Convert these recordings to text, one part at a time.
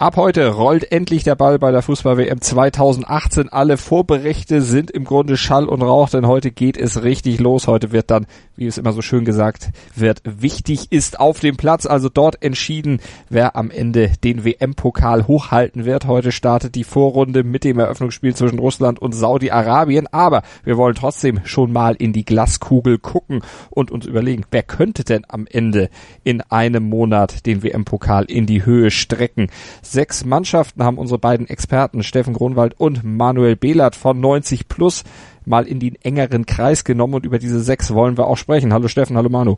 Ab heute rollt endlich der Ball bei der Fußball-WM 2018. Alle Vorberichte sind im Grunde Schall und Rauch, denn heute geht es richtig los. Heute wird dann, wie es immer so schön gesagt wird, wichtig ist auf dem Platz, also dort entschieden, wer am Ende den WM-Pokal hochhalten wird. Heute startet die Vorrunde mit dem Eröffnungsspiel zwischen Russland und Saudi-Arabien, aber wir wollen trotzdem schon mal in die Glaskugel gucken und uns überlegen, wer könnte denn am Ende in einem Monat den WM-Pokal in die Höhe strecken. Sechs Mannschaften haben unsere beiden Experten Steffen Grunwald und Manuel Behlert von 90 Plus mal in den engeren Kreis genommen und über diese sechs wollen wir auch sprechen. Hallo Steffen, hallo Manu.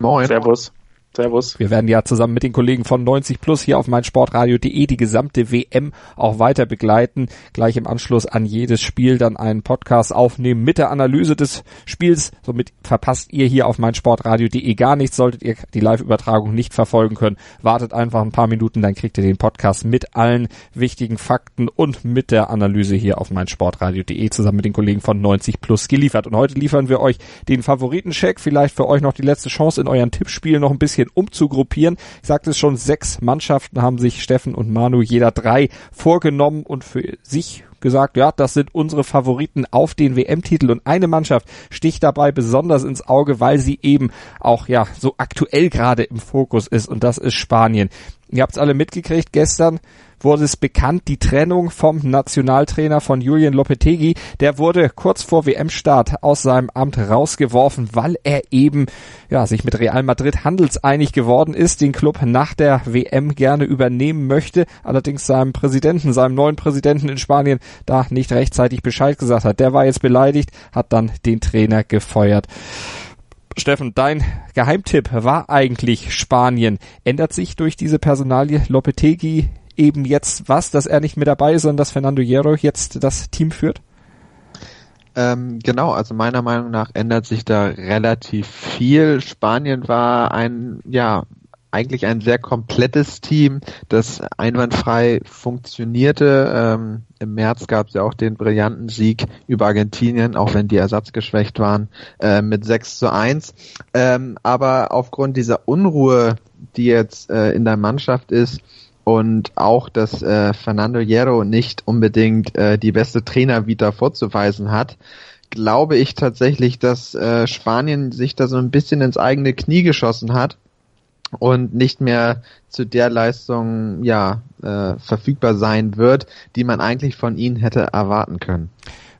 Moin. Servus. Servus. Wir werden ja zusammen mit den Kollegen von 90 Plus hier auf meinsportradio.de die gesamte WM auch weiter begleiten. Gleich im Anschluss an jedes Spiel dann einen Podcast aufnehmen mit der Analyse des Spiels. Somit verpasst ihr hier auf meinsportradio.de gar nichts. Solltet ihr die Live-Übertragung nicht verfolgen können, wartet einfach ein paar Minuten, dann kriegt ihr den Podcast mit allen wichtigen Fakten und mit der Analyse hier auf meinsportradio.de zusammen mit den Kollegen von 90 Plus geliefert. Und heute liefern wir euch den Favoritencheck. Vielleicht für euch noch die letzte Chance in euren Tippspielen noch ein bisschen bisschen umzugruppieren. Ich sagte es schon, sechs Mannschaften haben sich Steffen und Manu jeder drei vorgenommen und für sich gesagt, ja, das sind unsere Favoriten auf den WM-Titel und eine Mannschaft sticht dabei besonders ins Auge, weil sie eben auch ja so aktuell gerade im Fokus ist und das ist Spanien. Ihr habt es alle mitgekriegt gestern wurde es bekannt, die Trennung vom Nationaltrainer von Julian Lopetegui, der wurde kurz vor WM-Start aus seinem Amt rausgeworfen, weil er eben ja, sich mit Real Madrid handelseinig geworden ist, den Club nach der WM gerne übernehmen möchte, allerdings seinem Präsidenten, seinem neuen Präsidenten in Spanien da nicht rechtzeitig Bescheid gesagt hat. Der war jetzt beleidigt, hat dann den Trainer gefeuert. Steffen, dein Geheimtipp war eigentlich Spanien. Ändert sich durch diese Personalie Lopetegui eben jetzt was, dass er nicht mehr dabei ist, sondern dass Fernando Hierro jetzt das Team führt? Ähm, genau, also meiner Meinung nach ändert sich da relativ viel. Spanien war ein, ja, eigentlich ein sehr komplettes Team, das einwandfrei funktionierte. Ähm, Im März gab es ja auch den brillanten Sieg über Argentinien, auch wenn die ersatzgeschwächt waren, äh, mit 6 zu 1. Ähm, aber aufgrund dieser Unruhe, die jetzt äh, in der Mannschaft ist, und auch, dass äh, Fernando Hierro nicht unbedingt äh, die beste Trainervita vorzuweisen hat, glaube ich tatsächlich, dass äh, Spanien sich da so ein bisschen ins eigene Knie geschossen hat und nicht mehr zu der Leistung ja äh, verfügbar sein wird, die man eigentlich von ihnen hätte erwarten können.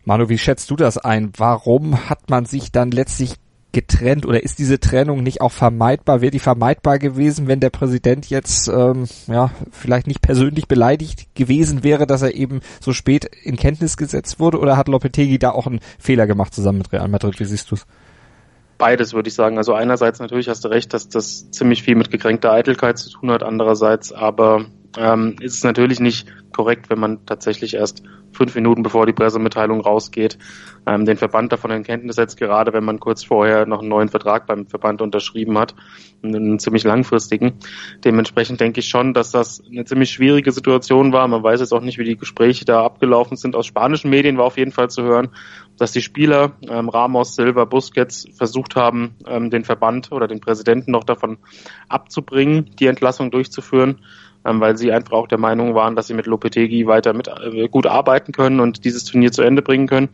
Manu, wie schätzt du das ein? Warum hat man sich dann letztlich getrennt oder ist diese Trennung nicht auch vermeidbar? Wäre die vermeidbar gewesen, wenn der Präsident jetzt ähm, ja vielleicht nicht persönlich beleidigt gewesen wäre, dass er eben so spät in Kenntnis gesetzt wurde? Oder hat Lopetegui da auch einen Fehler gemacht zusammen mit Real Madrid? Wie siehst du es? Beides würde ich sagen. Also einerseits natürlich hast du recht, dass das ziemlich viel mit gekränkter Eitelkeit zu tun hat. Andererseits aber ähm, ist es natürlich nicht korrekt, wenn man tatsächlich erst fünf Minuten bevor die Pressemitteilung rausgeht, ähm, den Verband davon in Kenntnis setzt, gerade wenn man kurz vorher noch einen neuen Vertrag beim Verband unterschrieben hat, einen ziemlich langfristigen. Dementsprechend denke ich schon, dass das eine ziemlich schwierige Situation war. Man weiß jetzt auch nicht, wie die Gespräche da abgelaufen sind. Aus spanischen Medien war auf jeden Fall zu hören, dass die Spieler ähm, Ramos, Silva, Busquets versucht haben, ähm, den Verband oder den Präsidenten noch davon abzubringen, die Entlassung durchzuführen ähm, weil sie einfach auch der Meinung waren, dass sie mit Lopetegui weiter mit äh, gut arbeiten können und dieses Turnier zu Ende bringen können.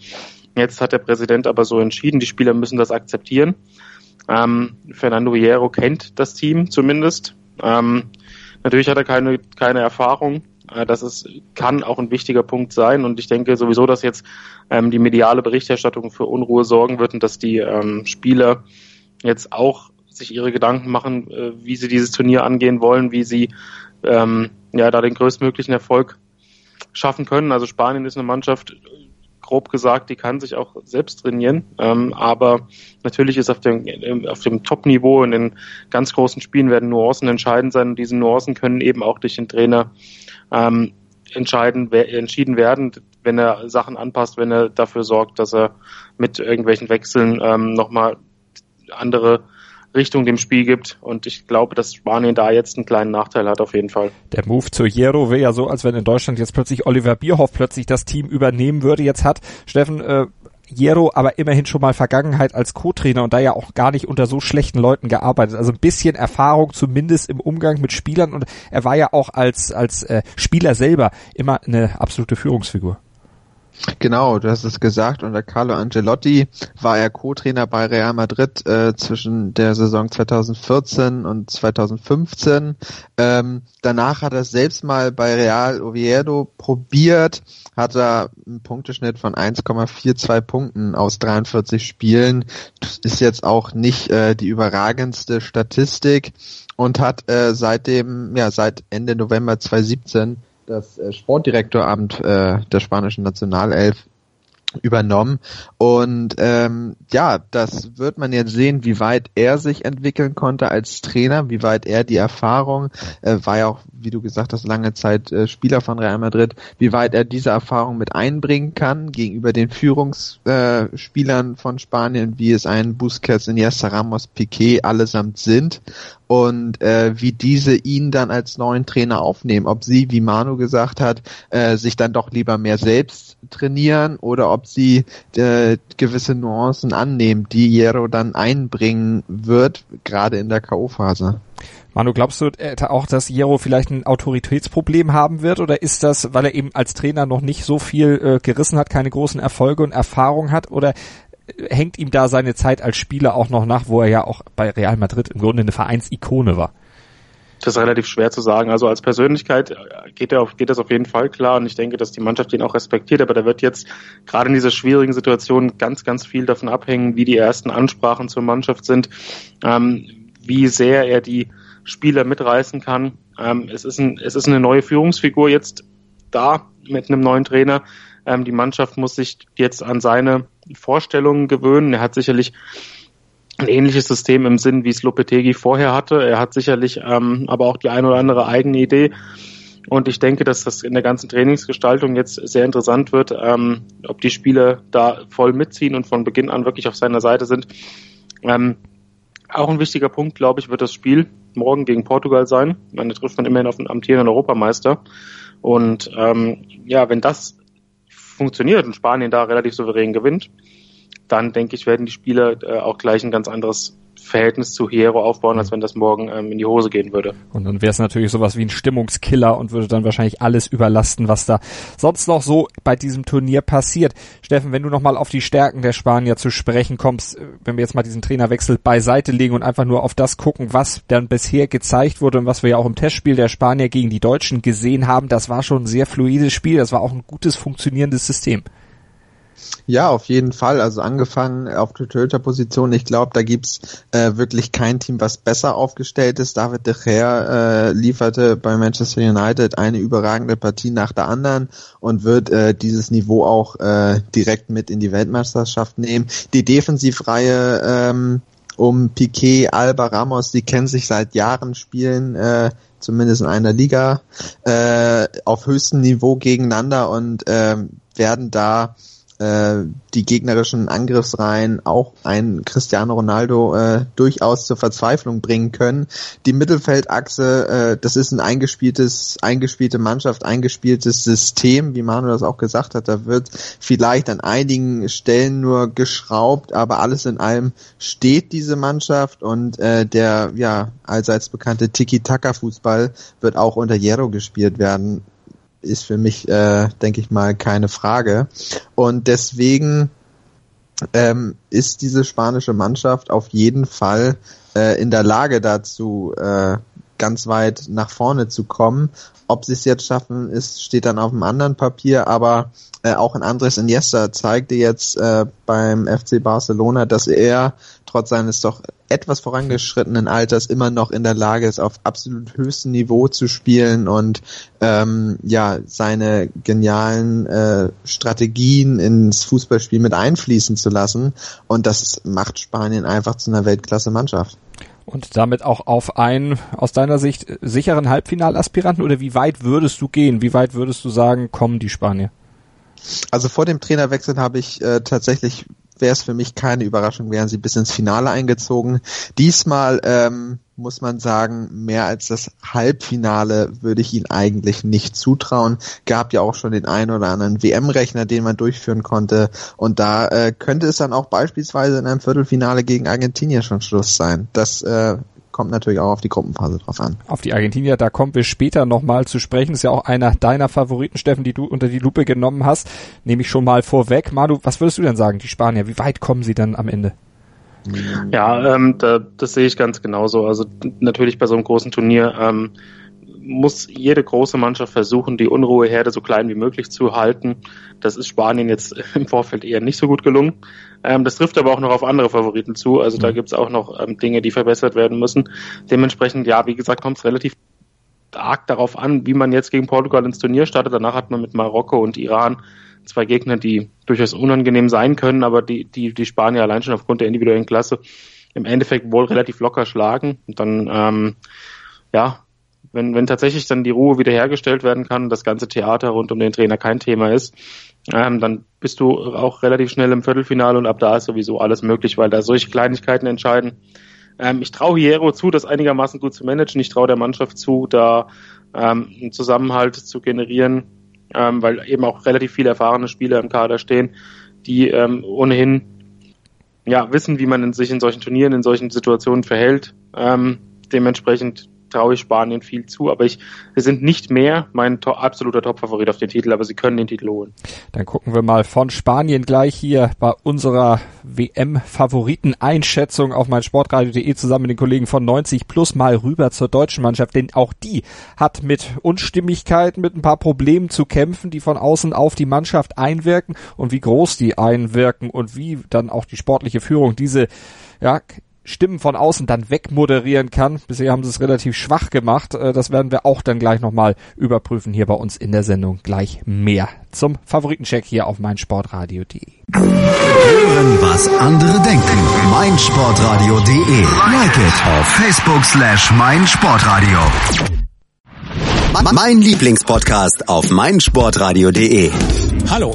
Jetzt hat der Präsident aber so entschieden, die Spieler müssen das akzeptieren. Ähm, Fernando Hierro kennt das Team zumindest. Ähm, natürlich hat er keine, keine Erfahrung. Äh, das ist, kann auch ein wichtiger Punkt sein. Und ich denke sowieso, dass jetzt ähm, die mediale Berichterstattung für Unruhe sorgen wird und dass die ähm, Spieler jetzt auch sich ihre Gedanken machen, äh, wie sie dieses Turnier angehen wollen, wie sie ähm, ja, da den größtmöglichen Erfolg schaffen können. Also Spanien ist eine Mannschaft, grob gesagt, die kann sich auch selbst trainieren. Ähm, aber natürlich ist auf dem, auf dem Top-Niveau in den ganz großen Spielen werden Nuancen entscheidend sein und diese Nuancen können eben auch durch den Trainer ähm, entscheiden, entschieden werden, wenn er Sachen anpasst, wenn er dafür sorgt, dass er mit irgendwelchen Wechseln ähm, nochmal andere Richtung dem Spiel gibt. Und ich glaube, dass Spanien da jetzt einen kleinen Nachteil hat, auf jeden Fall. Der Move zu Hierro wäre ja so, als wenn in Deutschland jetzt plötzlich Oliver Bierhoff plötzlich das Team übernehmen würde. Jetzt hat Steffen äh, Hierro aber immerhin schon mal Vergangenheit als Co-Trainer und da ja auch gar nicht unter so schlechten Leuten gearbeitet. Also ein bisschen Erfahrung zumindest im Umgang mit Spielern und er war ja auch als, als äh, Spieler selber immer eine absolute Führungsfigur. Genau, du hast es gesagt, unter Carlo Angelotti war er Co-Trainer bei Real Madrid äh, zwischen der Saison 2014 und 2015. Ähm, danach hat er es selbst mal bei Real Oviedo probiert, hat er einen Punkteschnitt von 1,42 Punkten aus 43 Spielen. Das ist jetzt auch nicht äh, die überragendste Statistik und hat äh, seitdem, ja, seit Ende November 2017 das äh, Sportdirektoramt äh, der spanischen Nationalelf übernommen. Und ähm, ja, das wird man jetzt sehen, wie weit er sich entwickeln konnte als Trainer, wie weit er die Erfahrung, äh, war ja auch, wie du gesagt hast, lange Zeit äh, Spieler von Real Madrid, wie weit er diese Erfahrung mit einbringen kann gegenüber den Führungsspielern äh, von Spanien, wie es ein Busquets, Iniesta, Ramos, Piquet allesamt sind und äh, wie diese ihn dann als neuen Trainer aufnehmen. Ob sie, wie Manu gesagt hat, äh, sich dann doch lieber mehr selbst trainieren oder ob sie äh, gewisse Nuancen annehmen, die Jero dann einbringen wird, gerade in der K.O.-Phase. Manu, glaubst du äh, auch, dass Jero vielleicht ein Autoritätsproblem haben wird oder ist das, weil er eben als Trainer noch nicht so viel äh, gerissen hat, keine großen Erfolge und Erfahrung hat oder hängt ihm da seine Zeit als Spieler auch noch nach, wo er ja auch bei Real Madrid im Grunde eine Vereinsikone war? Das ist relativ schwer zu sagen. Also als Persönlichkeit äh, geht, er auf, geht das auf jeden Fall klar und ich denke, dass die Mannschaft ihn auch respektiert, aber da wird jetzt gerade in dieser schwierigen Situation ganz, ganz viel davon abhängen, wie die ersten Ansprachen zur Mannschaft sind, ähm, wie sehr er die Spieler mitreißen kann. Ähm, es, ist ein, es ist eine neue Führungsfigur jetzt da mit einem neuen Trainer. Ähm, die Mannschaft muss sich jetzt an seine Vorstellungen gewöhnen. Er hat sicherlich ein ähnliches System im Sinn, wie es Lopetegi vorher hatte. Er hat sicherlich ähm, aber auch die ein oder andere eigene Idee. Und ich denke, dass das in der ganzen Trainingsgestaltung jetzt sehr interessant wird, ähm, ob die Spieler da voll mitziehen und von Beginn an wirklich auf seiner Seite sind. Ähm, auch ein wichtiger Punkt, glaube ich, wird das Spiel morgen gegen Portugal sein. Man trifft man immerhin auf den amtierenden Europameister. Und ähm, ja, wenn das funktioniert und Spanien da relativ souverän gewinnt, dann denke ich, werden die Spieler äh, auch gleich ein ganz anderes Verhältnis zu Hierro aufbauen, als wenn das morgen ähm, in die Hose gehen würde. Und dann wäre es natürlich sowas wie ein Stimmungskiller und würde dann wahrscheinlich alles überlasten, was da sonst noch so bei diesem Turnier passiert. Steffen, wenn du nochmal auf die Stärken der Spanier zu sprechen kommst, äh, wenn wir jetzt mal diesen Trainerwechsel beiseite legen und einfach nur auf das gucken, was dann bisher gezeigt wurde und was wir ja auch im Testspiel der Spanier gegen die Deutschen gesehen haben, das war schon ein sehr fluides Spiel, das war auch ein gutes funktionierendes System. Ja, auf jeden Fall. Also angefangen auf der Torhüter-Position. Ich glaube, da gibt's äh, wirklich kein Team, was besser aufgestellt ist. David de Gea äh, lieferte bei Manchester United eine überragende Partie nach der anderen und wird äh, dieses Niveau auch äh, direkt mit in die Weltmeisterschaft nehmen. Die Defensivreihe ähm, um Piquet, Alba, Ramos, die kennen sich seit Jahren, spielen äh, zumindest in einer Liga äh, auf höchstem Niveau gegeneinander und äh, werden da die gegnerischen Angriffsreihen auch ein Cristiano Ronaldo äh, durchaus zur Verzweiflung bringen können. Die Mittelfeldachse, äh, das ist ein eingespieltes, eingespielte Mannschaft, eingespieltes System, wie Manu das auch gesagt hat. Da wird vielleicht an einigen Stellen nur geschraubt, aber alles in allem steht diese Mannschaft und äh, der ja allseits bekannte Tiki-Taka-Fußball wird auch unter Jero gespielt werden ist für mich, äh, denke ich mal, keine Frage. Und deswegen ähm, ist diese spanische Mannschaft auf jeden Fall äh, in der Lage dazu, äh, ganz weit nach vorne zu kommen. Ob sie es jetzt schaffen, ist, steht dann auf einem anderen Papier, aber äh, auch ein Andres Iniesta zeigte jetzt äh, beim FC Barcelona, dass er trotz seines doch etwas vorangeschrittenen Alters immer noch in der Lage ist, auf absolut höchstem Niveau zu spielen und ähm, ja seine genialen äh, Strategien ins Fußballspiel mit einfließen zu lassen. Und das macht Spanien einfach zu einer Weltklasse-Mannschaft. Und damit auch auf einen aus deiner Sicht sicheren Halbfinalaspiranten oder wie weit würdest du gehen? Wie weit würdest du sagen, kommen die Spanier? Also vor dem Trainerwechsel habe ich äh, tatsächlich wäre es für mich keine Überraschung, wären sie bis ins Finale eingezogen. Diesmal ähm, muss man sagen, mehr als das Halbfinale würde ich ihnen eigentlich nicht zutrauen. Gab ja auch schon den einen oder anderen WM-Rechner, den man durchführen konnte. Und da äh, könnte es dann auch beispielsweise in einem Viertelfinale gegen Argentinien schon Schluss sein. Das äh, kommt natürlich auch auf die Gruppenphase drauf an. Auf die Argentinier, da kommen wir später nochmal zu sprechen. ist ja auch einer deiner Favoriten, Steffen, die du unter die Lupe genommen hast. Nehme ich schon mal vorweg. Manu, was würdest du denn sagen, die Spanier? Wie weit kommen sie dann am Ende? Ja, ähm, da, das sehe ich ganz genauso. Also natürlich bei so einem großen Turnier ähm, muss jede große Mannschaft versuchen, die Unruheherde so klein wie möglich zu halten. Das ist Spanien jetzt im Vorfeld eher nicht so gut gelungen. Ähm, das trifft aber auch noch auf andere Favoriten zu. Also da mhm. gibt's auch noch ähm, Dinge, die verbessert werden müssen. Dementsprechend, ja, wie gesagt, kommt es relativ arg darauf an, wie man jetzt gegen Portugal ins Turnier startet. Danach hat man mit Marokko und Iran zwei Gegner, die durchaus unangenehm sein können, aber die, die, die Spanier allein schon aufgrund der individuellen Klasse im Endeffekt wohl relativ locker schlagen. Und dann, ähm, ja, wenn, wenn tatsächlich dann die Ruhe wiederhergestellt werden kann, das ganze Theater rund um den Trainer kein Thema ist, ähm, dann bist du auch relativ schnell im Viertelfinale und ab da ist sowieso alles möglich, weil da solche Kleinigkeiten entscheiden. Ähm, ich traue Hierro zu, das einigermaßen gut zu managen. Ich traue der Mannschaft zu, da ähm, einen Zusammenhalt zu generieren, ähm, weil eben auch relativ viele erfahrene Spieler im Kader stehen, die ähm, ohnehin ja wissen, wie man in sich in solchen Turnieren, in solchen Situationen verhält. Ähm, dementsprechend traue ich Spanien viel zu, aber ich, wir sind nicht mehr mein to absoluter Top-Favorit auf den Titel, aber sie können den Titel holen. Dann gucken wir mal von Spanien gleich hier bei unserer WM-Favoriten-Einschätzung auf mein Sportradio.de zusammen mit den Kollegen von 90 plus mal rüber zur deutschen Mannschaft, denn auch die hat mit Unstimmigkeiten, mit ein paar Problemen zu kämpfen, die von außen auf die Mannschaft einwirken und wie groß die einwirken und wie dann auch die sportliche Führung diese ja, Stimmen von außen dann wegmoderieren kann. Bisher haben sie es relativ schwach gemacht. Äh, das werden wir auch dann gleich nochmal überprüfen hier bei uns in der Sendung. Gleich mehr zum Favoritencheck hier auf meinsportradio.de. Hören, was andere denken. meinsportradio.de. Like it auf Facebook slash meinsportradio. Mein Lieblingspodcast auf meinsportradio.de. Hallo.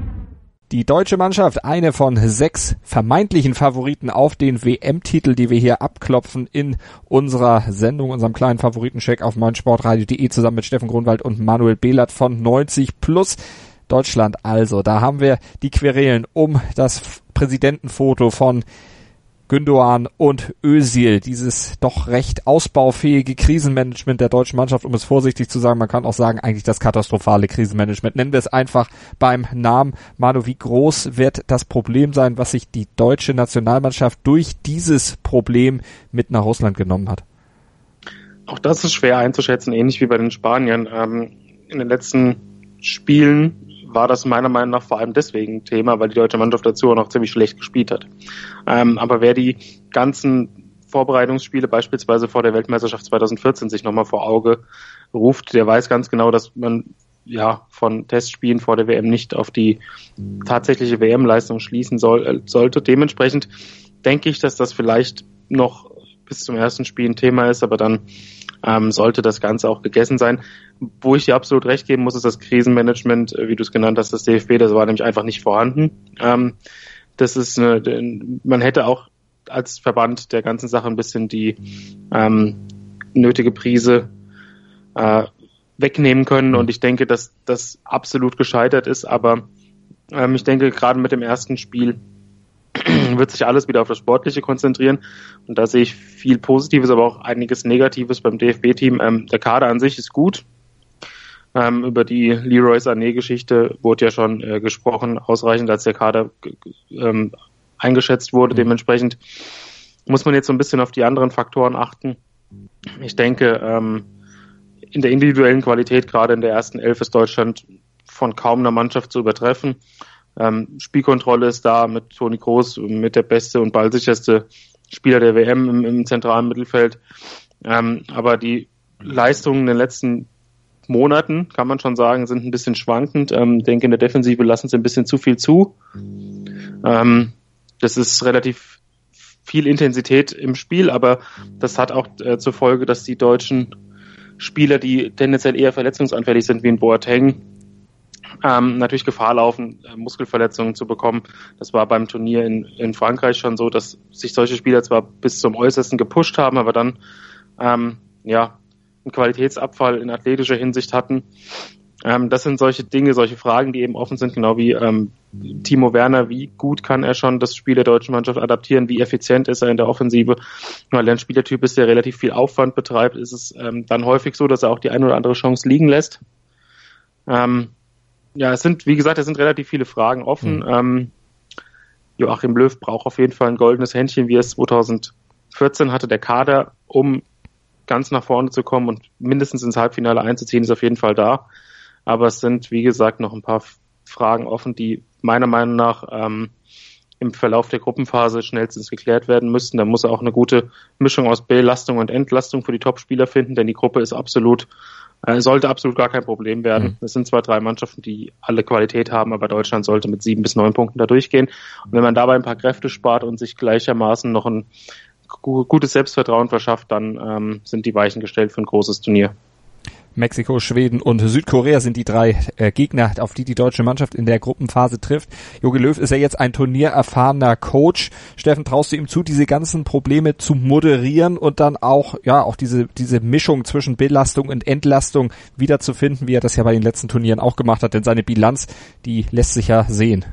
Die deutsche Mannschaft, eine von sechs vermeintlichen Favoriten auf den WM-Titel, die wir hier abklopfen in unserer Sendung, unserem kleinen Favoritencheck auf meinsportradio.de zusammen mit Steffen Grunwald und Manuel Behlert von 90 plus. Deutschland also, da haben wir die Querelen um das Präsidentenfoto von Gündoğan und Özil, dieses doch recht ausbaufähige Krisenmanagement der deutschen Mannschaft, um es vorsichtig zu sagen, man kann auch sagen, eigentlich das katastrophale Krisenmanagement. Nennen wir es einfach beim Namen. Manu, wie groß wird das Problem sein, was sich die deutsche Nationalmannschaft durch dieses Problem mit nach Russland genommen hat? Auch das ist schwer einzuschätzen, ähnlich wie bei den Spaniern. Ähm, in den letzten Spielen war das meiner Meinung nach vor allem deswegen Thema, weil die deutsche Mannschaft dazu auch noch ziemlich schlecht gespielt hat. Ähm, aber wer die ganzen Vorbereitungsspiele beispielsweise vor der Weltmeisterschaft 2014 sich nochmal vor Auge ruft, der weiß ganz genau, dass man ja von Testspielen vor der WM nicht auf die tatsächliche WM-Leistung schließen soll, äh, sollte. Dementsprechend denke ich, dass das vielleicht noch bis zum ersten Spiel ein Thema ist, aber dann ähm, sollte das Ganze auch gegessen sein. Wo ich dir absolut recht geben muss, ist das Krisenmanagement, äh, wie du es genannt hast, das DFB, das war nämlich einfach nicht vorhanden. Ähm, das ist eine, man hätte auch als Verband der ganzen Sache ein bisschen die ähm, nötige Prise äh, wegnehmen können und ich denke, dass das absolut gescheitert ist, aber ähm, ich denke gerade mit dem ersten Spiel wird sich alles wieder auf das Sportliche konzentrieren. Und da sehe ich viel Positives, aber auch einiges Negatives beim DFB-Team. Ähm, der Kader an sich ist gut. Ähm, über die Leroy Sané-Geschichte wurde ja schon äh, gesprochen, ausreichend, als der Kader ähm, eingeschätzt wurde. Mhm. Dementsprechend muss man jetzt so ein bisschen auf die anderen Faktoren achten. Ich denke, ähm, in der individuellen Qualität, gerade in der ersten Elf, ist Deutschland von kaum einer Mannschaft zu übertreffen. Ähm, Spielkontrolle ist da mit Toni Groß mit der beste und ballsicherste Spieler der WM im, im zentralen Mittelfeld. Ähm, aber die Leistungen in den letzten Monaten, kann man schon sagen, sind ein bisschen schwankend. Ähm, denke, in der Defensive lassen sie ein bisschen zu viel zu. Ähm, das ist relativ viel Intensität im Spiel, aber das hat auch äh, zur Folge, dass die deutschen Spieler, die tendenziell eher verletzungsanfällig sind, wie ein Boateng, ähm, natürlich Gefahr laufen, äh, Muskelverletzungen zu bekommen. Das war beim Turnier in, in Frankreich schon so, dass sich solche Spieler zwar bis zum Äußersten gepusht haben, aber dann ähm, ja einen Qualitätsabfall in athletischer Hinsicht hatten. Ähm, das sind solche Dinge, solche Fragen, die eben offen sind, genau wie ähm, Timo Werner, wie gut kann er schon das Spiel der deutschen Mannschaft adaptieren, wie effizient ist er in der Offensive. Weil er ein Spielertyp ist, der relativ viel Aufwand betreibt, ist es ähm, dann häufig so, dass er auch die eine oder andere Chance liegen lässt. Ähm, ja, es sind, wie gesagt, es sind relativ viele Fragen offen. Mhm. Ähm, Joachim Löw braucht auf jeden Fall ein goldenes Händchen, wie es 2014 hatte. Der Kader, um ganz nach vorne zu kommen und mindestens ins Halbfinale einzuziehen, ist auf jeden Fall da. Aber es sind, wie gesagt, noch ein paar Fragen offen, die meiner Meinung nach ähm, im Verlauf der Gruppenphase schnellstens geklärt werden müssten. Da muss er auch eine gute Mischung aus Belastung und Entlastung für die Topspieler finden, denn die Gruppe ist absolut, äh, sollte absolut gar kein Problem werden. Mhm. Es sind zwar drei Mannschaften, die alle Qualität haben, aber Deutschland sollte mit sieben bis neun Punkten da durchgehen. Und wenn man dabei ein paar Kräfte spart und sich gleichermaßen noch ein gutes Selbstvertrauen verschafft, dann ähm, sind die Weichen gestellt für ein großes Turnier. Mexiko, Schweden und Südkorea sind die drei äh, Gegner, auf die die deutsche Mannschaft in der Gruppenphase trifft. Jogi Löw ist ja jetzt ein turniererfahrener Coach. Steffen, traust du ihm zu, diese ganzen Probleme zu moderieren und dann auch, ja, auch diese, diese Mischung zwischen Belastung und Entlastung wiederzufinden, wie er das ja bei den letzten Turnieren auch gemacht hat, denn seine Bilanz, die lässt sich ja sehen.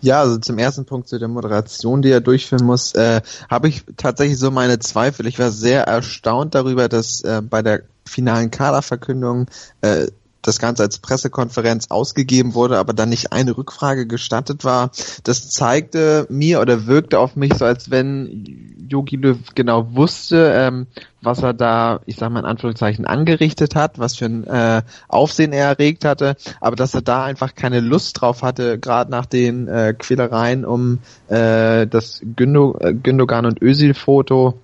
Ja, also zum ersten Punkt zu der Moderation, die er durchführen muss, äh, habe ich tatsächlich so meine Zweifel. Ich war sehr erstaunt darüber, dass äh, bei der finalen Kaderverkündung äh, das Ganze als Pressekonferenz ausgegeben wurde, aber dann nicht eine Rückfrage gestattet war. Das zeigte mir oder wirkte auf mich so, als wenn Yogi Löw genau wusste, ähm, was er da, ich sage mal in Anführungszeichen, angerichtet hat, was für ein äh, Aufsehen er erregt hatte, aber dass er da einfach keine Lust drauf hatte, gerade nach den äh, Quälereien um äh, das Gündo, äh, Gündogan und Özil-Foto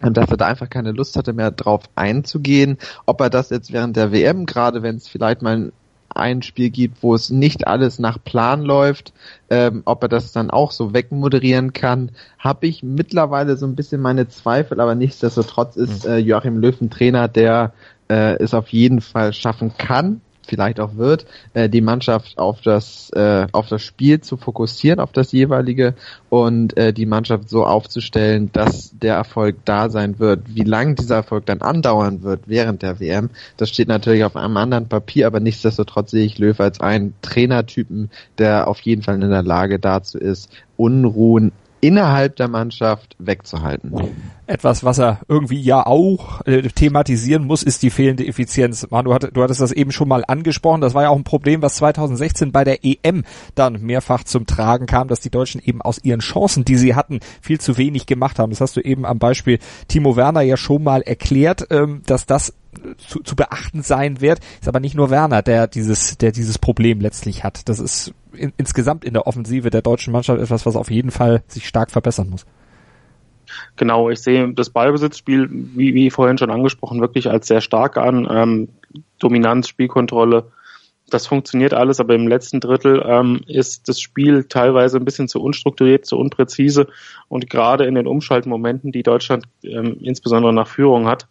dass er da einfach keine Lust hatte, mehr drauf einzugehen. Ob er das jetzt während der WM, gerade wenn es vielleicht mal ein Spiel gibt, wo es nicht alles nach Plan läuft, ähm, ob er das dann auch so wegmoderieren kann, habe ich mittlerweile so ein bisschen meine Zweifel, aber nichtsdestotrotz ist hm. äh, Joachim Löw ein Trainer, der äh, es auf jeden Fall schaffen kann vielleicht auch wird, äh, die Mannschaft auf das äh, auf das Spiel zu fokussieren, auf das jeweilige und äh, die Mannschaft so aufzustellen, dass der Erfolg da sein wird. Wie lang dieser Erfolg dann andauern wird während der WM, das steht natürlich auf einem anderen Papier, aber nichtsdestotrotz sehe ich Löw als einen Trainertypen, der auf jeden Fall in der Lage dazu ist, Unruhen innerhalb der Mannschaft wegzuhalten. Etwas, was er irgendwie ja auch äh, thematisieren muss, ist die fehlende Effizienz. Manu, du, hat, du hattest das eben schon mal angesprochen. Das war ja auch ein Problem, was 2016 bei der EM dann mehrfach zum Tragen kam, dass die Deutschen eben aus ihren Chancen, die sie hatten, viel zu wenig gemacht haben. Das hast du eben am Beispiel Timo Werner ja schon mal erklärt, ähm, dass das zu, zu beachten sein wird. Ist aber nicht nur Werner, der dieses, der dieses Problem letztlich hat. Das ist in, insgesamt in der Offensive der deutschen Mannschaft etwas, was auf jeden Fall sich stark verbessern muss. Genau, ich sehe das Ballbesitzspiel, wie, wie vorhin schon angesprochen, wirklich als sehr stark an. Ähm, Dominanz, Spielkontrolle, das funktioniert alles, aber im letzten Drittel ähm, ist das Spiel teilweise ein bisschen zu unstrukturiert, zu unpräzise und gerade in den Umschaltmomenten, die Deutschland ähm, insbesondere nach Führung hat,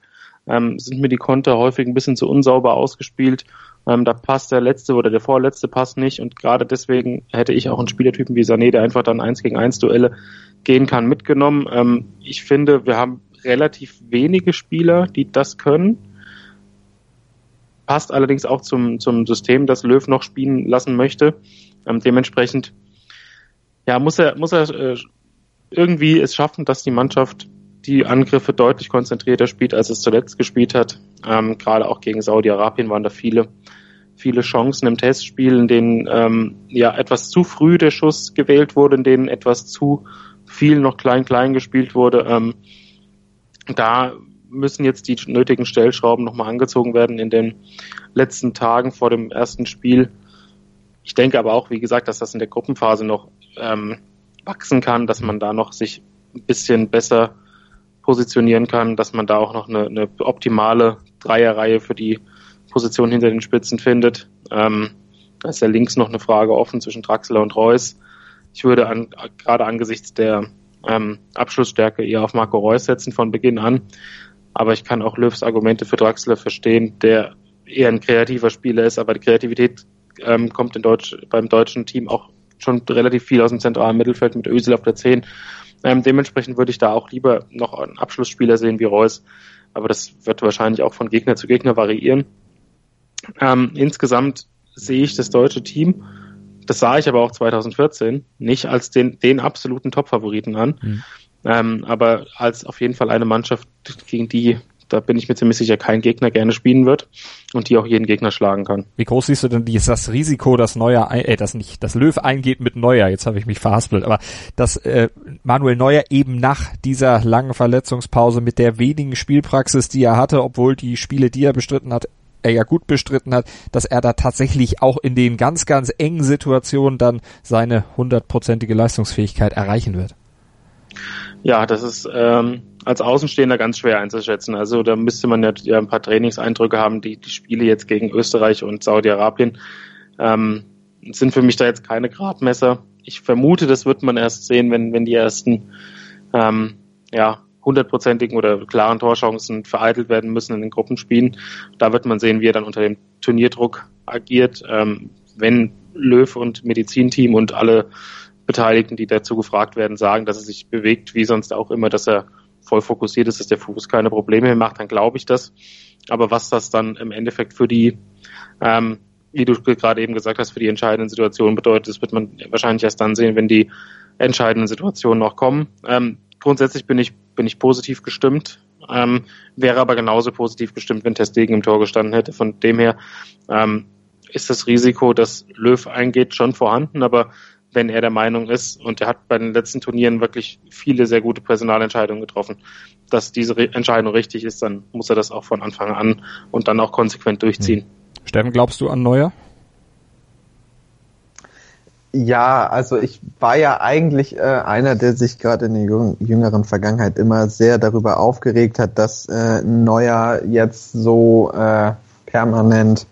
ähm, sind mir die Konter häufig ein bisschen zu unsauber ausgespielt. Ähm, da passt der letzte oder der vorletzte Pass nicht und gerade deswegen hätte ich auch einen Spielertypen wie Sané, der einfach dann eins gegen eins Duelle gehen kann, mitgenommen. Ähm, ich finde, wir haben relativ wenige Spieler, die das können. Passt allerdings auch zum, zum System, das Löw noch spielen lassen möchte. Ähm, dementsprechend ja, muss er, muss er äh, irgendwie es schaffen, dass die Mannschaft die Angriffe deutlich konzentrierter spielt, als es zuletzt gespielt hat. Ähm, Gerade auch gegen Saudi-Arabien waren da viele, viele Chancen im Testspiel, in denen ähm, ja etwas zu früh der Schuss gewählt wurde, in denen etwas zu viel noch klein-klein gespielt wurde. Ähm, da müssen jetzt die nötigen Stellschrauben nochmal angezogen werden in den letzten Tagen vor dem ersten Spiel. Ich denke aber auch, wie gesagt, dass das in der Gruppenphase noch ähm, wachsen kann, dass man da noch sich ein bisschen besser positionieren kann, dass man da auch noch eine, eine optimale Dreierreihe für die Position hinter den Spitzen findet. Ähm, da ist ja links noch eine Frage offen zwischen Draxler und Reus. Ich würde an, gerade angesichts der ähm, Abschlussstärke eher auf Marco Reus setzen von Beginn an. Aber ich kann auch Löws Argumente für Draxler verstehen, der eher ein kreativer Spieler ist, aber die Kreativität ähm, kommt in Deutsch, beim deutschen Team auch schon relativ viel aus dem zentralen Mittelfeld mit Ösel auf der 10. Ähm, dementsprechend würde ich da auch lieber noch einen Abschlussspieler sehen wie Reus, aber das wird wahrscheinlich auch von Gegner zu Gegner variieren. Ähm, insgesamt sehe ich das deutsche Team, das sah ich aber auch 2014, nicht als den, den absoluten Top-Favoriten an, mhm. ähm, aber als auf jeden Fall eine Mannschaft, gegen die da bin ich mir ziemlich sicher, kein Gegner gerne spielen wird und die auch jeden Gegner schlagen kann. Wie groß siehst du denn das Risiko, dass Neuer, äh, das nicht, das Löw eingeht mit Neuer, jetzt habe ich mich verhaspelt, aber dass äh, Manuel Neuer eben nach dieser langen Verletzungspause mit der wenigen Spielpraxis, die er hatte, obwohl die Spiele, die er bestritten hat, er ja gut bestritten hat, dass er da tatsächlich auch in den ganz, ganz engen Situationen dann seine hundertprozentige Leistungsfähigkeit erreichen wird. Ja, das ist ähm, als Außenstehender ganz schwer einzuschätzen. Also da müsste man ja, ein paar Trainingseindrücke haben. Die, die Spiele jetzt gegen Österreich und Saudi-Arabien ähm, sind für mich da jetzt keine Gradmesser. Ich vermute, das wird man erst sehen, wenn, wenn die ersten ähm, ja, hundertprozentigen oder klaren Torchancen vereitelt werden müssen in den Gruppenspielen. Da wird man sehen, wie er dann unter dem Turnierdruck agiert. Ähm, wenn Löw und Medizinteam und alle Beteiligten, die dazu gefragt werden, sagen, dass er sich bewegt, wie sonst auch immer, dass er voll fokussiert ist, dass der Fokus keine Probleme mehr macht, dann glaube ich das. Aber was das dann im Endeffekt für die, ähm, wie du gerade eben gesagt hast, für die entscheidenden Situationen bedeutet, das wird man wahrscheinlich erst dann sehen, wenn die entscheidenden Situationen noch kommen. Ähm, grundsätzlich bin ich, bin ich positiv gestimmt, ähm, wäre aber genauso positiv gestimmt, wenn Testegen im Tor gestanden hätte. Von dem her ähm, ist das Risiko, dass Löw eingeht, schon vorhanden, aber wenn er der Meinung ist, und er hat bei den letzten Turnieren wirklich viele sehr gute Personalentscheidungen getroffen, dass diese Re Entscheidung richtig ist, dann muss er das auch von Anfang an und dann auch konsequent durchziehen. Hm. Steffen, glaubst du an Neuer? Ja, also ich war ja eigentlich äh, einer, der sich gerade in der jüngeren Vergangenheit immer sehr darüber aufgeregt hat, dass äh, Neuer jetzt so äh, permanent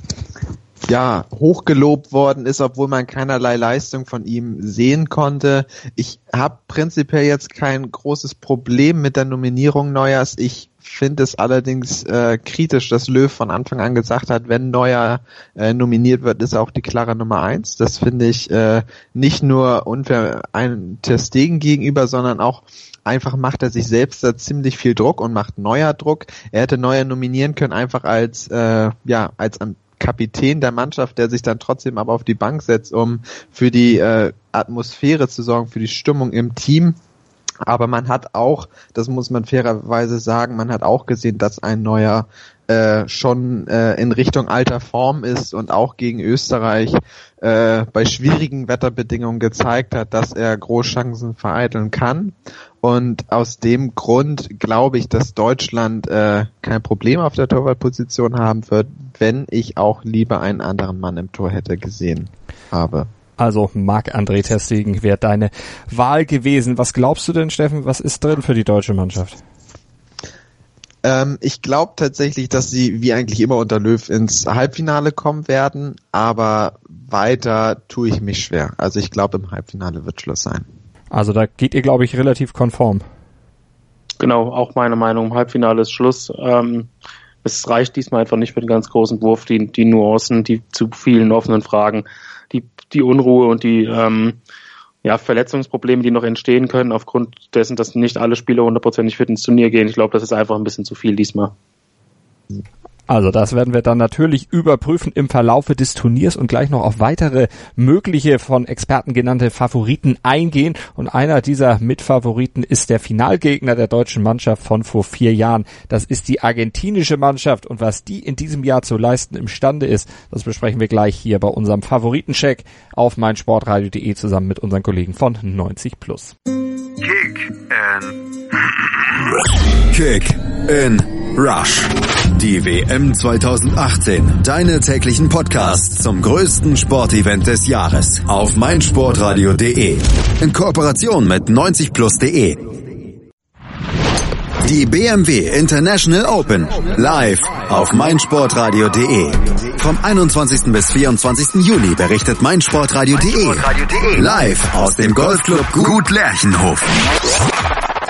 ja, hochgelobt worden ist, obwohl man keinerlei Leistung von ihm sehen konnte. Ich habe prinzipiell jetzt kein großes Problem mit der Nominierung Neuers. Ich finde es allerdings äh, kritisch, dass Löw von Anfang an gesagt hat, wenn Neuer äh, nominiert wird, ist er auch die klare Nummer eins. Das finde ich äh, nicht nur unfair ein Testegen gegenüber, sondern auch einfach macht er sich selbst da ziemlich viel Druck und macht neuer Druck. Er hätte neuer nominieren können, einfach als äh, ja als Kapitän der Mannschaft, der sich dann trotzdem aber auf die Bank setzt, um für die äh, Atmosphäre zu sorgen, für die Stimmung im Team. Aber man hat auch, das muss man fairerweise sagen, man hat auch gesehen, dass ein neuer äh, schon äh, in Richtung alter Form ist und auch gegen Österreich äh, bei schwierigen Wetterbedingungen gezeigt hat, dass er Großchancen vereiteln kann. Und aus dem Grund glaube ich, dass Deutschland äh, kein Problem auf der Torwartposition haben wird, wenn ich auch lieber einen anderen Mann im Tor hätte gesehen habe. Also Marc-André Testegen wäre deine Wahl gewesen. Was glaubst du denn, Steffen, was ist drin für die deutsche Mannschaft? Ähm, ich glaube tatsächlich, dass sie wie eigentlich immer unter Löw ins Halbfinale kommen werden, aber weiter tue ich mich schwer. Also ich glaube, im Halbfinale wird Schluss sein. Also da geht ihr, glaube ich, relativ konform. Genau, auch meine Meinung. Halbfinale ist Schluss. Ähm, es reicht diesmal einfach nicht für den ganz großen Wurf. Die, die Nuancen, die zu vielen offenen Fragen, die, die Unruhe und die ähm, ja, Verletzungsprobleme, die noch entstehen können, aufgrund dessen, dass nicht alle Spieler hundertprozentig fit ins Turnier gehen. Ich glaube, das ist einfach ein bisschen zu viel diesmal. Also das werden wir dann natürlich überprüfen im Verlaufe des Turniers und gleich noch auf weitere mögliche von Experten genannte Favoriten eingehen. Und einer dieser Mitfavoriten ist der Finalgegner der deutschen Mannschaft von vor vier Jahren. Das ist die argentinische Mannschaft und was die in diesem Jahr zu leisten imstande ist, das besprechen wir gleich hier bei unserem Favoritencheck auf meinsportradio.de zusammen mit unseren Kollegen von 90 Plus. Kick in. Kick in Rush. Die WM 2018. Deine täglichen Podcasts zum größten Sportevent des Jahres auf meinsportradio.de. In Kooperation mit 90plus.de. Die BMW International Open. Live auf meinsportradio.de. Vom 21. bis 24. Juli berichtet meinsportradio.de. Live aus dem Golfclub Gut Lerchenhof.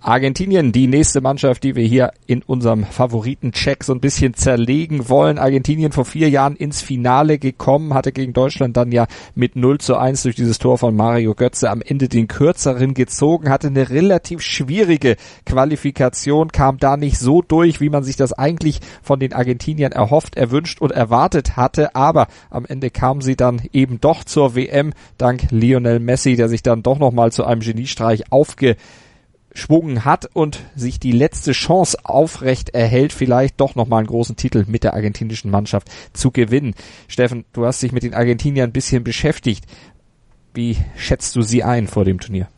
Argentinien, die nächste Mannschaft, die wir hier in unserem Favoriten-Check so ein bisschen zerlegen wollen. Argentinien vor vier Jahren ins Finale gekommen, hatte gegen Deutschland dann ja mit 0 zu 1 durch dieses Tor von Mario Götze am Ende den kürzeren gezogen, hatte eine relativ schwierige Qualifikation, kam da nicht so durch, wie man sich das eigentlich von den Argentiniern erhofft, erwünscht und erwartet hatte, aber am Ende kam sie dann eben doch zur WM, dank Lionel Messi, der sich dann doch nochmal zu einem Geniestreich aufge Schwung hat und sich die letzte Chance aufrecht erhält, vielleicht doch nochmal einen großen Titel mit der argentinischen Mannschaft zu gewinnen. Steffen, du hast dich mit den Argentiniern ein bisschen beschäftigt. Wie schätzt du sie ein vor dem Turnier?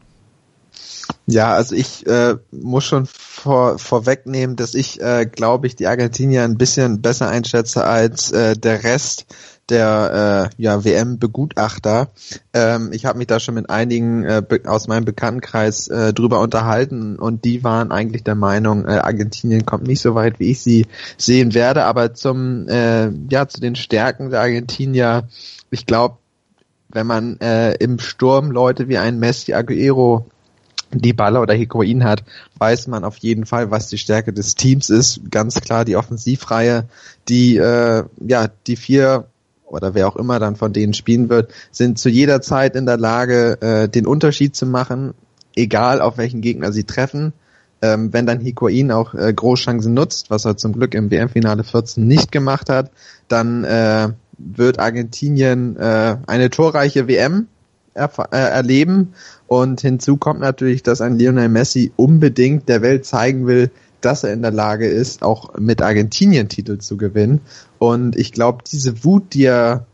Ja, also ich äh, muss schon vor, vorwegnehmen, dass ich, äh, glaube ich, die Argentinier ein bisschen besser einschätze als äh, der Rest der äh, ja, WM-Begutachter. Ähm, ich habe mich da schon mit einigen äh, aus meinem Bekanntenkreis äh, drüber unterhalten und die waren eigentlich der Meinung, äh, Argentinien kommt nicht so weit, wie ich sie sehen werde. Aber zum äh, ja zu den Stärken der Argentinier, ich glaube, wenn man äh, im Sturm Leute wie ein Messi, Aguero die Baller oder Higuain hat, weiß man auf jeden Fall, was die Stärke des Teams ist. Ganz klar die Offensivreihe, die äh, ja die vier oder wer auch immer dann von denen spielen wird, sind zu jeder Zeit in der Lage, äh, den Unterschied zu machen, egal auf welchen Gegner sie treffen. Ähm, wenn dann Higuain auch äh, Großchancen nutzt, was er zum Glück im WM-Finale 14 nicht gemacht hat, dann äh, wird Argentinien äh, eine torreiche WM er äh, erleben. Und hinzu kommt natürlich, dass ein Lionel Messi unbedingt der Welt zeigen will, dass er in der Lage ist, auch mit Argentinien Titel zu gewinnen. Und ich glaube, diese Wut, die er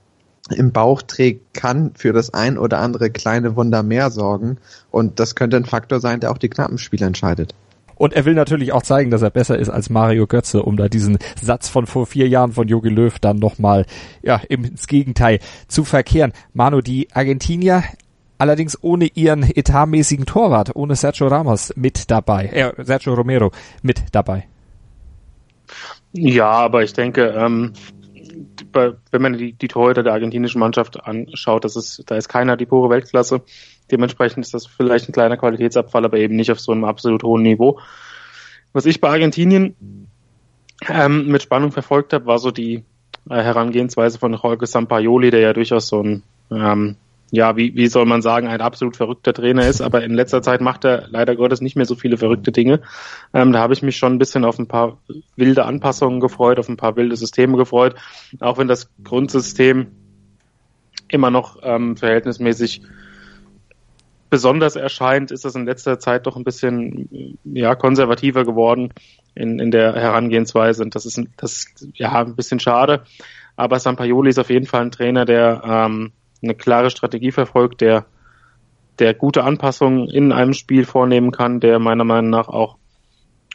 im Bauch trägt, kann für das ein oder andere kleine Wunder mehr sorgen. Und das könnte ein Faktor sein, der auch die knappen Spiele entscheidet. Und er will natürlich auch zeigen, dass er besser ist als Mario Götze, um da diesen Satz von vor vier Jahren von Jogi Löw dann nochmal, ja, ins Gegenteil zu verkehren. Manu, die Argentinier allerdings ohne ihren etatmäßigen Torwart, ohne Sergio Ramos mit dabei, äh, Sergio Romero mit dabei. Ja, aber ich denke, ähm, wenn man die, die Torhüter der argentinischen Mannschaft anschaut, das ist, da ist keiner die pure Weltklasse. Dementsprechend ist das vielleicht ein kleiner Qualitätsabfall, aber eben nicht auf so einem absolut hohen Niveau. Was ich bei Argentinien ähm, mit Spannung verfolgt habe, war so die äh, Herangehensweise von Jorge Sampaioli, der ja durchaus so ein ähm, ja, wie, wie soll man sagen, ein absolut verrückter Trainer ist, aber in letzter Zeit macht er leider Gottes nicht mehr so viele verrückte Dinge. Ähm, da habe ich mich schon ein bisschen auf ein paar wilde Anpassungen gefreut, auf ein paar wilde Systeme gefreut, auch wenn das Grundsystem immer noch ähm, verhältnismäßig besonders erscheint, ist das in letzter Zeit doch ein bisschen ja konservativer geworden in, in der Herangehensweise und das ist das ist, ja ein bisschen schade. Aber Sampaioli ist auf jeden Fall ein Trainer, der ähm, eine klare Strategie verfolgt, der, der gute Anpassungen in einem Spiel vornehmen kann, der meiner Meinung nach auch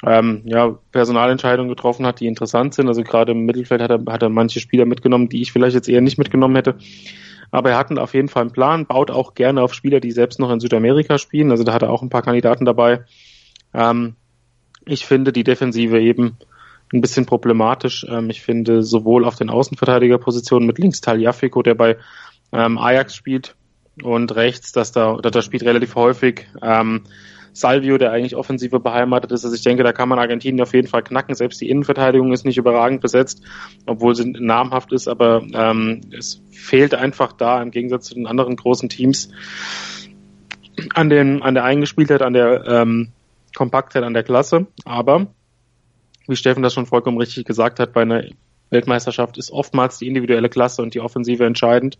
ähm, ja, Personalentscheidungen getroffen hat, die interessant sind. Also gerade im Mittelfeld hat er, hat er manche Spieler mitgenommen, die ich vielleicht jetzt eher nicht mitgenommen hätte. Aber er hat auf jeden Fall einen Plan, baut auch gerne auf Spieler, die selbst noch in Südamerika spielen. Also da hat er auch ein paar Kandidaten dabei. Ähm, ich finde die Defensive eben ein bisschen problematisch. Ähm, ich finde sowohl auf den Außenverteidigerpositionen mit links Taliafico, der bei ähm, Ajax spielt und rechts, dass da, da spielt relativ häufig ähm, Salvio, der eigentlich offensive beheimatet ist. Also ich denke, da kann man Argentinien auf jeden Fall knacken. Selbst die Innenverteidigung ist nicht überragend besetzt, obwohl sie namhaft ist, aber ähm, es fehlt einfach da im Gegensatz zu den anderen großen Teams an den an der Eingespieltheit, an der ähm, Kompaktheit, an der Klasse. Aber wie Steffen das schon vollkommen richtig gesagt hat, bei einer Weltmeisterschaft ist oftmals die individuelle Klasse und die Offensive entscheidend.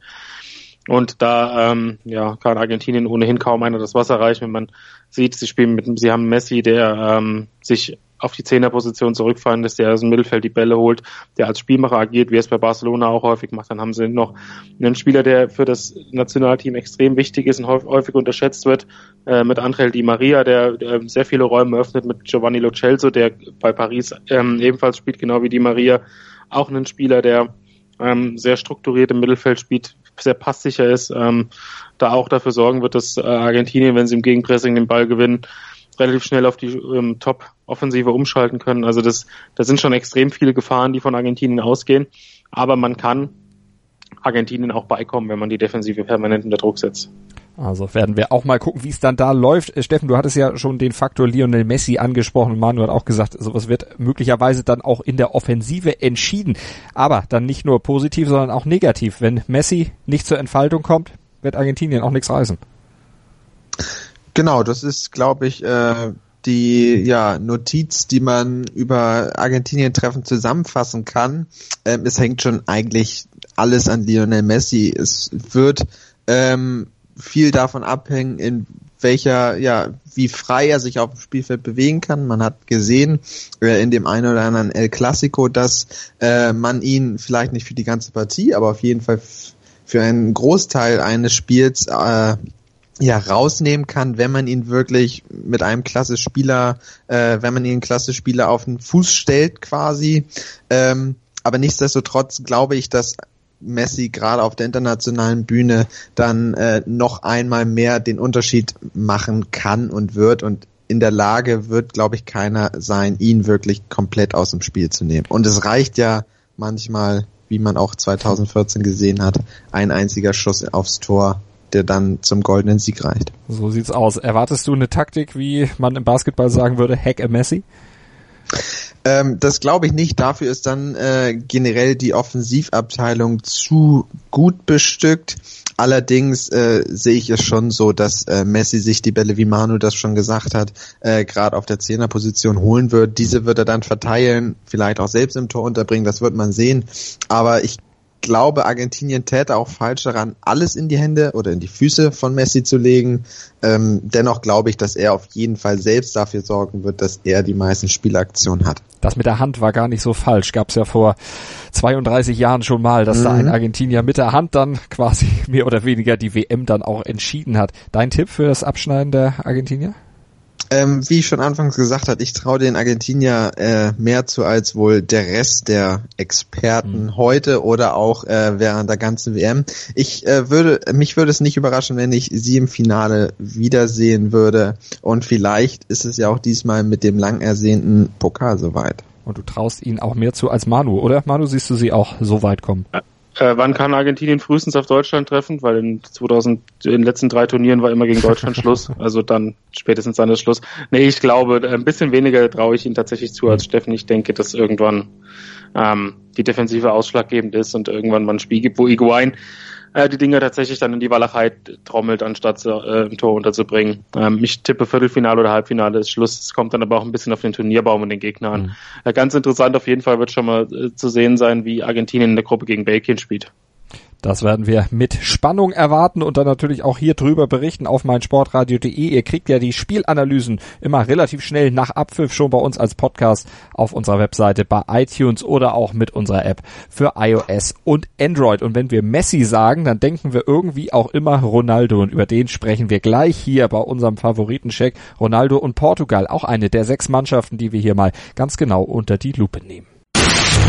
Und da ähm, ja, kann Argentinien ohnehin kaum einer das Wasser reichen, wenn man sieht, sie spielen mit, sie haben Messi, der ähm, sich auf die Zehnerposition zurückfallen lässt, der aus dem Mittelfeld die Bälle holt, der als Spielmacher agiert, wie es bei Barcelona auch häufig macht. Dann haben sie noch einen Spieler, der für das Nationalteam extrem wichtig ist und häufig unterschätzt wird, äh, mit Angel Di Maria, der, der sehr viele Räume öffnet, mit Giovanni Lo Celso, der bei Paris ähm, ebenfalls spielt, genau wie Di Maria. Auch ein Spieler, der ähm, sehr strukturiert im Mittelfeld spielt, sehr passsicher ist, ähm, da auch dafür sorgen wird, dass äh, Argentinien, wenn sie im Gegenpressing den Ball gewinnen, relativ schnell auf die ähm, Top-Offensive umschalten können. Also das, das sind schon extrem viele Gefahren, die von Argentinien ausgehen. Aber man kann Argentinien auch beikommen, wenn man die Defensive permanent unter Druck setzt. Also werden wir auch mal gucken, wie es dann da läuft. Äh, Steffen, du hattest ja schon den Faktor Lionel Messi angesprochen. Manu hat auch gesagt, sowas wird möglicherweise dann auch in der Offensive entschieden. Aber dann nicht nur positiv, sondern auch negativ. Wenn Messi nicht zur Entfaltung kommt, wird Argentinien auch nichts reißen. Genau, das ist, glaube ich, äh, die ja, Notiz, die man über Argentinien-Treffen zusammenfassen kann. Ähm, es hängt schon eigentlich alles an Lionel Messi. Es wird ähm, viel davon abhängen, in welcher, ja, wie frei er sich auf dem Spielfeld bewegen kann. Man hat gesehen äh, in dem einen oder anderen El Clasico, dass äh, man ihn vielleicht nicht für die ganze Partie, aber auf jeden Fall für einen Großteil eines Spiels äh, ja rausnehmen kann, wenn man ihn wirklich mit einem klasse Spieler, äh, wenn man ihn klasse Spieler auf den Fuß stellt quasi. Ähm, aber nichtsdestotrotz glaube ich, dass Messi gerade auf der internationalen Bühne dann äh, noch einmal mehr den Unterschied machen kann und wird und in der Lage wird, glaube ich, keiner sein, ihn wirklich komplett aus dem Spiel zu nehmen. Und es reicht ja manchmal, wie man auch 2014 gesehen hat, ein einziger Schuss aufs Tor, der dann zum goldenen Sieg reicht. So sieht's aus. Erwartest du eine Taktik, wie man im Basketball sagen würde, Hack a Messi? Ähm, das glaube ich nicht. Dafür ist dann äh, generell die Offensivabteilung zu gut bestückt. Allerdings äh, sehe ich es schon so, dass äh, Messi sich die Bälle, wie Manu das schon gesagt hat, äh, gerade auf der Zehnerposition holen wird. Diese wird er dann verteilen, vielleicht auch selbst im Tor unterbringen, das wird man sehen. Aber ich glaube, Argentinien täte auch falsch daran, alles in die Hände oder in die Füße von Messi zu legen. Ähm, dennoch glaube ich, dass er auf jeden Fall selbst dafür sorgen wird, dass er die meisten Spielaktionen hat. Das mit der Hand war gar nicht so falsch. Gab es ja vor 32 Jahren schon mal, dass mhm. da ein mhm. Argentinier mit der Hand dann quasi mehr oder weniger die WM dann auch entschieden hat. Dein Tipp für das Abschneiden der Argentinier? Ähm, wie ich schon anfangs gesagt habe, ich traue den Argentinier äh, mehr zu als wohl der Rest der Experten mhm. heute oder auch äh, während der ganzen WM. Ich äh, würde, mich würde es nicht überraschen, wenn ich sie im Finale wiedersehen würde. Und vielleicht ist es ja auch diesmal mit dem lang ersehnten Pokal soweit. Und du traust ihnen auch mehr zu als Manu, oder? Manu, siehst du sie auch so weit kommen? Äh, wann kann Argentinien frühestens auf Deutschland treffen? Weil in 2000, in den letzten drei Turnieren war immer gegen Deutschland Schluss. Also dann spätestens dann ist Schluss. Nee, ich glaube, ein bisschen weniger traue ich ihnen tatsächlich zu als Steffen. Ich denke, dass irgendwann ähm, die Defensive ausschlaggebend ist und irgendwann man ein Spiel gibt, wo Iguain äh, die Dinge tatsächlich dann in die Walachei trommelt, anstatt äh, ein Tor unterzubringen. Ähm, ich tippe Viertelfinale oder Halbfinale ist Schluss. Es kommt dann aber auch ein bisschen auf den Turnierbaum und den Gegner an. Mhm. Äh, ganz interessant auf jeden Fall wird schon mal äh, zu sehen sein, wie Argentinien in der Gruppe gegen Belgien spielt. Das werden wir mit Spannung erwarten und dann natürlich auch hier drüber berichten auf meinsportradio.de. Ihr kriegt ja die Spielanalysen immer relativ schnell nach Abpfiff schon bei uns als Podcast auf unserer Webseite bei iTunes oder auch mit unserer App für iOS und Android. Und wenn wir Messi sagen, dann denken wir irgendwie auch immer Ronaldo und über den sprechen wir gleich hier bei unserem Favoritencheck. Ronaldo und Portugal, auch eine der sechs Mannschaften, die wir hier mal ganz genau unter die Lupe nehmen.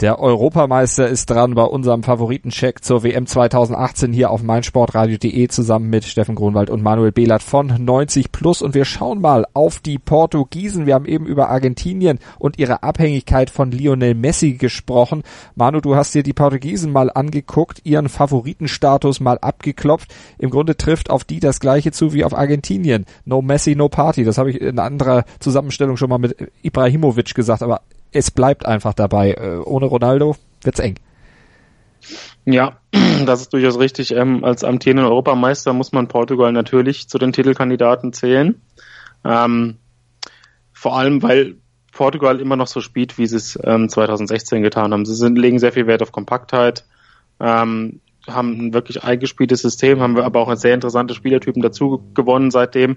Der Europameister ist dran bei unserem Favoritencheck zur WM 2018 hier auf meinsportradio.de zusammen mit Steffen Grunwald und Manuel Behlert von 90 Plus und wir schauen mal auf die Portugiesen. Wir haben eben über Argentinien und ihre Abhängigkeit von Lionel Messi gesprochen. Manu, du hast dir die Portugiesen mal angeguckt, ihren Favoritenstatus mal abgeklopft. Im Grunde trifft auf die das gleiche zu wie auf Argentinien. No Messi, no Party. Das habe ich in anderer Zusammenstellung schon mal mit Ibrahimovic gesagt, aber es bleibt einfach dabei. Äh, ohne Ronaldo wird's eng. Ja, das ist durchaus richtig. Ähm, als amtierender Europameister muss man Portugal natürlich zu den Titelkandidaten zählen. Ähm, vor allem, weil Portugal immer noch so spielt, wie sie es ähm, 2016 getan haben. Sie sind, legen sehr viel Wert auf Kompaktheit, ähm, haben ein wirklich eingespieltes System, haben aber auch sehr interessante Spielertypen dazu gewonnen seitdem,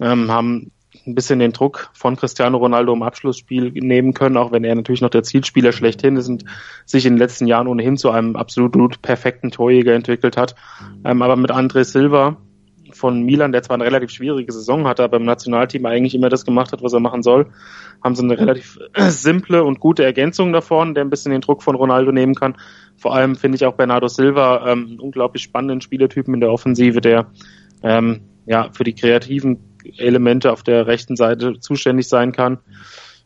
ähm, haben ein bisschen den Druck von Cristiano Ronaldo im Abschlussspiel nehmen können, auch wenn er natürlich noch der Zielspieler schlechthin ist und sich in den letzten Jahren ohnehin zu einem absolut perfekten Torjäger entwickelt hat. Ähm, aber mit André Silva von Milan, der zwar eine relativ schwierige Saison hatte, aber im Nationalteam eigentlich immer das gemacht hat, was er machen soll, haben sie eine relativ simple und gute Ergänzung davon, der ein bisschen den Druck von Ronaldo nehmen kann. Vor allem finde ich auch Bernardo Silva ähm, unglaublich spannenden Spielertypen in der Offensive, der ähm, ja für die kreativen Elemente auf der rechten Seite zuständig sein kann.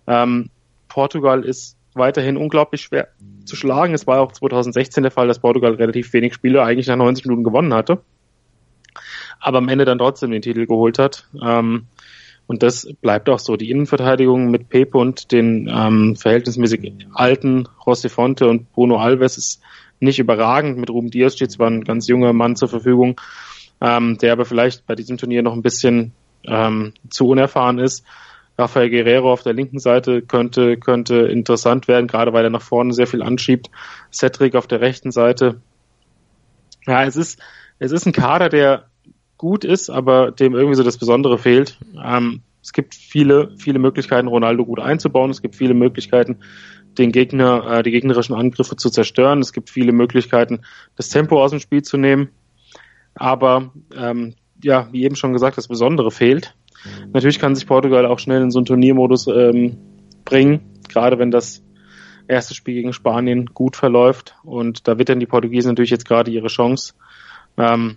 Ähm, Portugal ist weiterhin unglaublich schwer zu schlagen. Es war auch 2016 der Fall, dass Portugal relativ wenig Spiele eigentlich nach 90 Minuten gewonnen hatte, aber am Ende dann trotzdem den Titel geholt hat. Ähm, und das bleibt auch so. Die Innenverteidigung mit Pepe und den ähm, verhältnismäßig alten José Fonte und Bruno Alves ist nicht überragend. Mit Ruben Diaz steht zwar ein ganz junger Mann zur Verfügung, ähm, der aber vielleicht bei diesem Turnier noch ein bisschen ähm, zu unerfahren ist. Rafael Guerrero auf der linken Seite könnte, könnte interessant werden, gerade weil er nach vorne sehr viel anschiebt. Cedric auf der rechten Seite. Ja, es ist, es ist ein Kader, der gut ist, aber dem irgendwie so das Besondere fehlt. Ähm, es gibt viele, viele Möglichkeiten, Ronaldo gut einzubauen. Es gibt viele Möglichkeiten, den Gegner, äh, die gegnerischen Angriffe zu zerstören. Es gibt viele Möglichkeiten, das Tempo aus dem Spiel zu nehmen. Aber ähm, ja, wie eben schon gesagt, das Besondere fehlt. Natürlich kann sich Portugal auch schnell in so einen Turniermodus ähm, bringen, gerade wenn das erste Spiel gegen Spanien gut verläuft. Und da dann die Portugiesen natürlich jetzt gerade ihre Chance, ähm,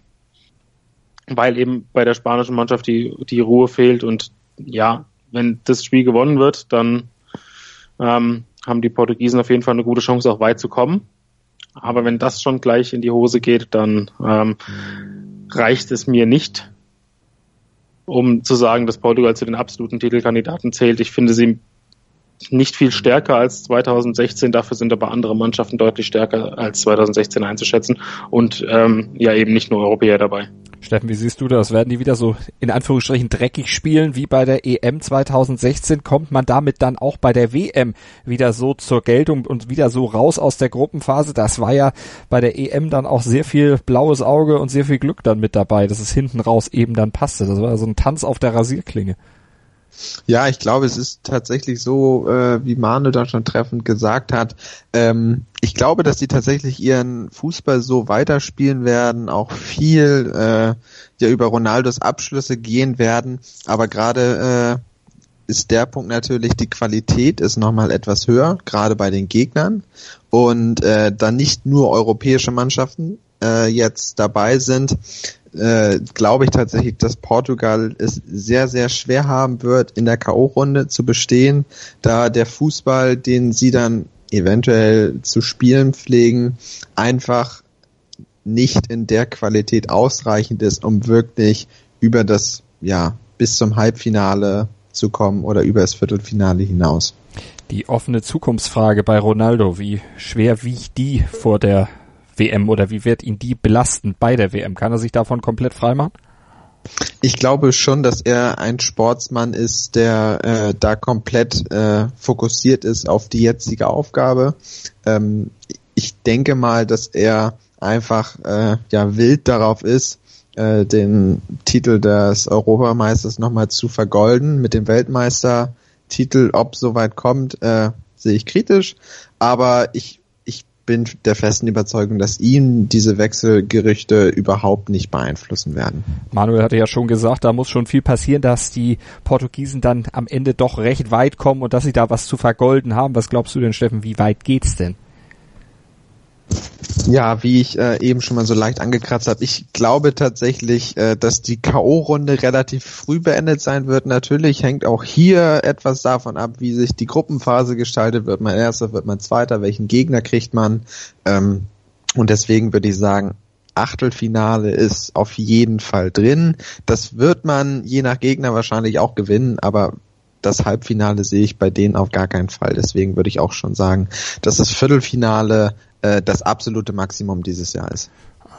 weil eben bei der spanischen Mannschaft die, die Ruhe fehlt. Und ja, wenn das Spiel gewonnen wird, dann ähm, haben die Portugiesen auf jeden Fall eine gute Chance, auch weit zu kommen. Aber wenn das schon gleich in die Hose geht, dann ähm, reicht es mir nicht, um zu sagen, dass Portugal zu den absoluten Titelkandidaten zählt. Ich finde sie nicht viel stärker als 2016, dafür sind aber andere Mannschaften deutlich stärker als 2016 einzuschätzen und ähm, ja eben nicht nur Europäer dabei. Steffen, wie siehst du das? Werden die wieder so in Anführungsstrichen dreckig spielen wie bei der EM 2016? Kommt man damit dann auch bei der WM wieder so zur Geltung und wieder so raus aus der Gruppenphase? Das war ja bei der EM dann auch sehr viel blaues Auge und sehr viel Glück dann mit dabei, dass es hinten raus eben dann passte. Das war so ein Tanz auf der Rasierklinge. Ja, ich glaube, es ist tatsächlich so, äh, wie Manu da schon treffend gesagt hat. Ähm, ich glaube, dass sie tatsächlich ihren Fußball so weiterspielen werden, auch viel äh, ja über Ronaldos Abschlüsse gehen werden. Aber gerade äh, ist der Punkt natürlich, die Qualität ist nochmal etwas höher, gerade bei den Gegnern. Und äh, dann nicht nur europäische Mannschaften äh, jetzt dabei sind, äh, glaube ich tatsächlich, dass Portugal es sehr, sehr schwer haben wird, in der K.O.-Runde zu bestehen, da der Fußball, den sie dann eventuell zu spielen pflegen, einfach nicht in der Qualität ausreichend ist, um wirklich über das, ja, bis zum Halbfinale zu kommen oder über das Viertelfinale hinaus. Die offene Zukunftsfrage bei Ronaldo, wie schwer wiegt die vor der WM oder wie wird ihn die belasten bei der WM? Kann er sich davon komplett freimachen? Ich glaube schon, dass er ein Sportsmann ist, der äh, da komplett äh, fokussiert ist auf die jetzige Aufgabe. Ähm, ich denke mal, dass er einfach äh, ja wild darauf ist, äh, den Titel des Europameisters nochmal zu vergolden mit dem Weltmeistertitel. Ob soweit kommt, äh, sehe ich kritisch, aber ich bin der festen Überzeugung, dass ihn diese Wechselgerüchte überhaupt nicht beeinflussen werden. Manuel hatte ja schon gesagt, da muss schon viel passieren, dass die Portugiesen dann am Ende doch recht weit kommen und dass sie da was zu vergolden haben. Was glaubst du denn, Steffen, wie weit geht's denn? Ja, wie ich äh, eben schon mal so leicht angekratzt habe, ich glaube tatsächlich, äh, dass die K.O.-Runde relativ früh beendet sein wird. Natürlich hängt auch hier etwas davon ab, wie sich die Gruppenphase gestaltet. Wird man erster, wird man zweiter, welchen Gegner kriegt man? Ähm, und deswegen würde ich sagen, Achtelfinale ist auf jeden Fall drin. Das wird man je nach Gegner wahrscheinlich auch gewinnen, aber das Halbfinale sehe ich bei denen auf gar keinen Fall. Deswegen würde ich auch schon sagen, dass das Viertelfinale äh, das absolute Maximum dieses Jahr ist.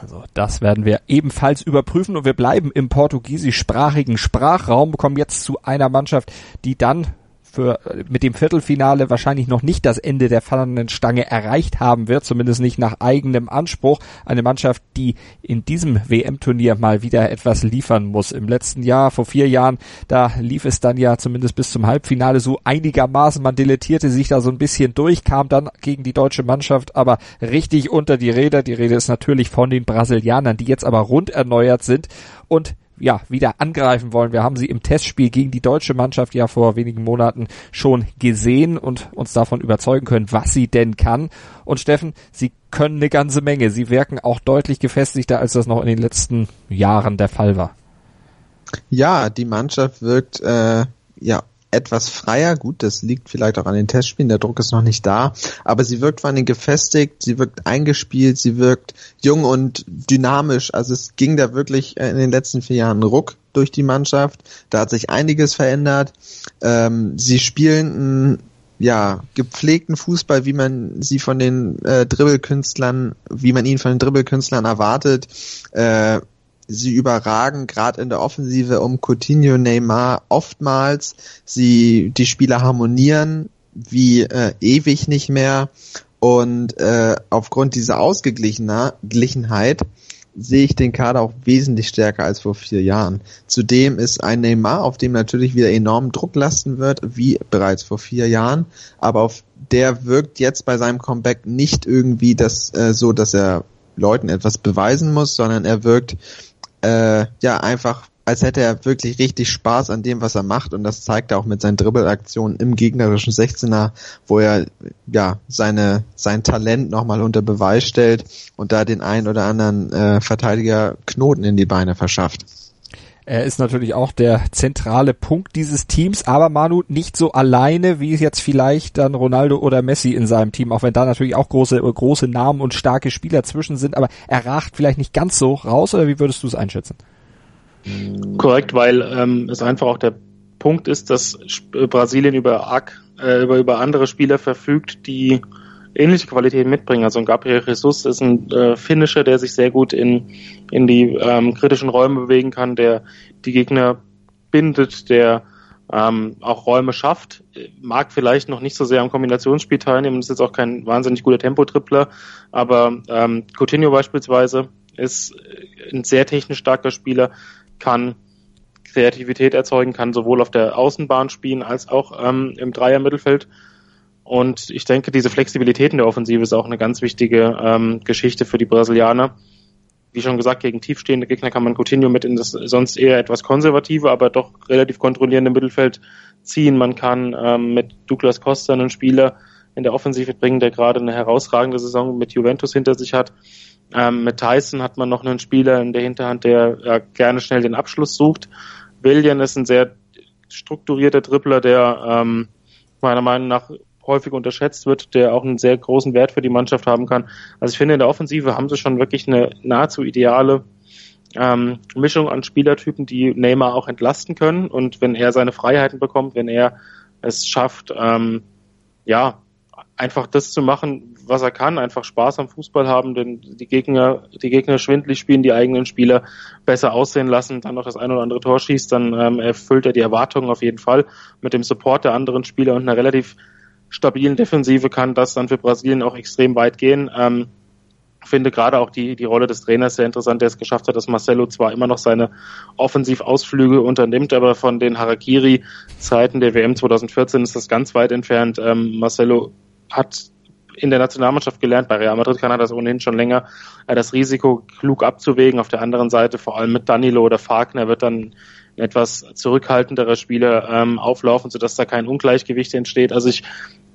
Also das werden wir ebenfalls überprüfen und wir bleiben im portugiesischsprachigen Sprachraum, kommen jetzt zu einer Mannschaft, die dann für, mit dem Viertelfinale wahrscheinlich noch nicht das Ende der fallenden Stange erreicht haben wird, zumindest nicht nach eigenem Anspruch. Eine Mannschaft, die in diesem WM-Turnier mal wieder etwas liefern muss. Im letzten Jahr, vor vier Jahren, da lief es dann ja zumindest bis zum Halbfinale so einigermaßen. Man dilettierte sich da so ein bisschen durch, kam dann gegen die deutsche Mannschaft aber richtig unter die Räder. Die Rede ist natürlich von den Brasilianern, die jetzt aber rund erneuert sind und ja, wieder angreifen wollen. Wir haben sie im Testspiel gegen die deutsche Mannschaft ja vor wenigen Monaten schon gesehen und uns davon überzeugen können, was sie denn kann. Und Steffen, sie können eine ganze Menge. Sie wirken auch deutlich gefestigter, als das noch in den letzten Jahren der Fall war. Ja, die Mannschaft wirkt äh, ja etwas freier. Gut, das liegt vielleicht auch an den Testspielen, der Druck ist noch nicht da, aber sie wirkt vor allem gefestigt, sie wirkt eingespielt, sie wirkt jung und dynamisch. Also es ging da wirklich in den letzten vier Jahren Ruck durch die Mannschaft. Da hat sich einiges verändert. Ähm, sie spielen einen ja, gepflegten Fußball, wie man sie von den äh, Dribbelkünstlern, wie man ihn von den Dribbelkünstlern erwartet. Äh, sie überragen gerade in der Offensive um Coutinho, Neymar oftmals. Sie, die Spieler harmonieren wie äh, ewig nicht mehr und äh, aufgrund dieser Ausgeglichenheit sehe ich den Kader auch wesentlich stärker als vor vier Jahren. Zudem ist ein Neymar, auf dem natürlich wieder enorm Druck lasten wird, wie bereits vor vier Jahren, aber auf der wirkt jetzt bei seinem Comeback nicht irgendwie das äh, so, dass er Leuten etwas beweisen muss, sondern er wirkt äh, ja einfach, als hätte er wirklich richtig Spaß an dem, was er macht und das zeigt er auch mit seinen Dribbelaktionen im gegnerischen 16er, wo er ja seine sein Talent nochmal unter Beweis stellt und da den einen oder anderen äh, Verteidiger Knoten in die Beine verschafft. Er ist natürlich auch der zentrale Punkt dieses Teams, aber Manu nicht so alleine, wie jetzt vielleicht dann Ronaldo oder Messi in seinem Team, auch wenn da natürlich auch große, große Namen und starke Spieler zwischen sind, aber er racht vielleicht nicht ganz so raus, oder wie würdest du es einschätzen? Korrekt, weil ähm, es einfach auch der Punkt ist, dass Brasilien über, arg, äh, über, über andere Spieler verfügt, die ähnliche Qualitäten mitbringen. Also ein Gabriel Jesus ist ein äh, Finisher, der sich sehr gut in, in die ähm, kritischen Räume bewegen kann, der die Gegner bindet, der ähm, auch Räume schafft, mag vielleicht noch nicht so sehr am Kombinationsspiel teilnehmen, ist jetzt auch kein wahnsinnig guter Tempotrippler, aber ähm, Coutinho beispielsweise ist ein sehr technisch starker Spieler, kann Kreativität erzeugen, kann sowohl auf der Außenbahn spielen als auch ähm, im Dreier-Mittelfeld und ich denke, diese Flexibilität in der Offensive ist auch eine ganz wichtige ähm, Geschichte für die Brasilianer. Wie schon gesagt, gegen tiefstehende Gegner kann man Coutinho mit in das sonst eher etwas konservative, aber doch relativ kontrollierende Mittelfeld ziehen. Man kann ähm, mit Douglas Costa einen Spieler in der Offensive bringen, der gerade eine herausragende Saison mit Juventus hinter sich hat. Ähm, mit Tyson hat man noch einen Spieler in der Hinterhand, der ja, gerne schnell den Abschluss sucht. William ist ein sehr strukturierter Dribbler, der ähm, meiner Meinung nach häufig unterschätzt wird, der auch einen sehr großen Wert für die Mannschaft haben kann. Also ich finde, in der Offensive haben sie schon wirklich eine nahezu ideale ähm, Mischung an Spielertypen, die Neymar auch entlasten können. Und wenn er seine Freiheiten bekommt, wenn er es schafft, ähm, ja, einfach das zu machen, was er kann, einfach Spaß am Fußball haben, denn die Gegner, die Gegner schwindlig spielen, die eigenen Spieler besser aussehen lassen, dann noch das ein oder andere Tor schießt, dann ähm, erfüllt er die Erwartungen auf jeden Fall mit dem Support der anderen Spieler und einer relativ stabilen Defensive kann das dann für Brasilien auch extrem weit gehen. Ähm, finde gerade auch die, die Rolle des Trainers sehr interessant, der es geschafft hat, dass Marcelo zwar immer noch seine Offensivausflüge unternimmt, aber von den Harakiri-Zeiten der WM 2014 ist das ganz weit entfernt. Ähm, Marcelo hat in der Nationalmannschaft gelernt. Bei Real Madrid kann er das ohnehin schon länger, äh, das Risiko klug abzuwägen. Auf der anderen Seite, vor allem mit Danilo oder Fagner, wird dann etwas zurückhaltenderer Spieler ähm, auflaufen, sodass da kein Ungleichgewicht entsteht. Also ich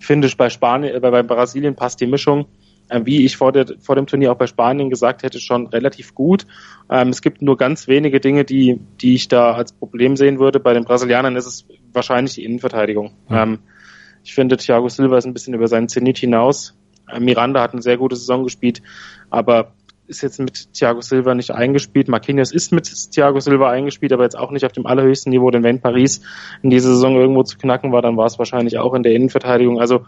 finde, bei Spanien, äh, bei Brasilien passt die Mischung äh, wie ich vor, der, vor dem Turnier auch bei Spanien gesagt hätte, schon relativ gut. Ähm, es gibt nur ganz wenige Dinge, die, die ich da als Problem sehen würde. Bei den Brasilianern ist es wahrscheinlich die Innenverteidigung. Mhm. Ähm, ich finde, Thiago Silva ist ein bisschen über seinen Zenit hinaus. Äh, Miranda hat eine sehr gute Saison gespielt, aber ist jetzt mit Thiago Silva nicht eingespielt. Marquinhos ist mit Thiago Silva eingespielt, aber jetzt auch nicht auf dem allerhöchsten Niveau, denn wenn Paris in dieser Saison irgendwo zu knacken war, dann war es wahrscheinlich auch in der Innenverteidigung. Also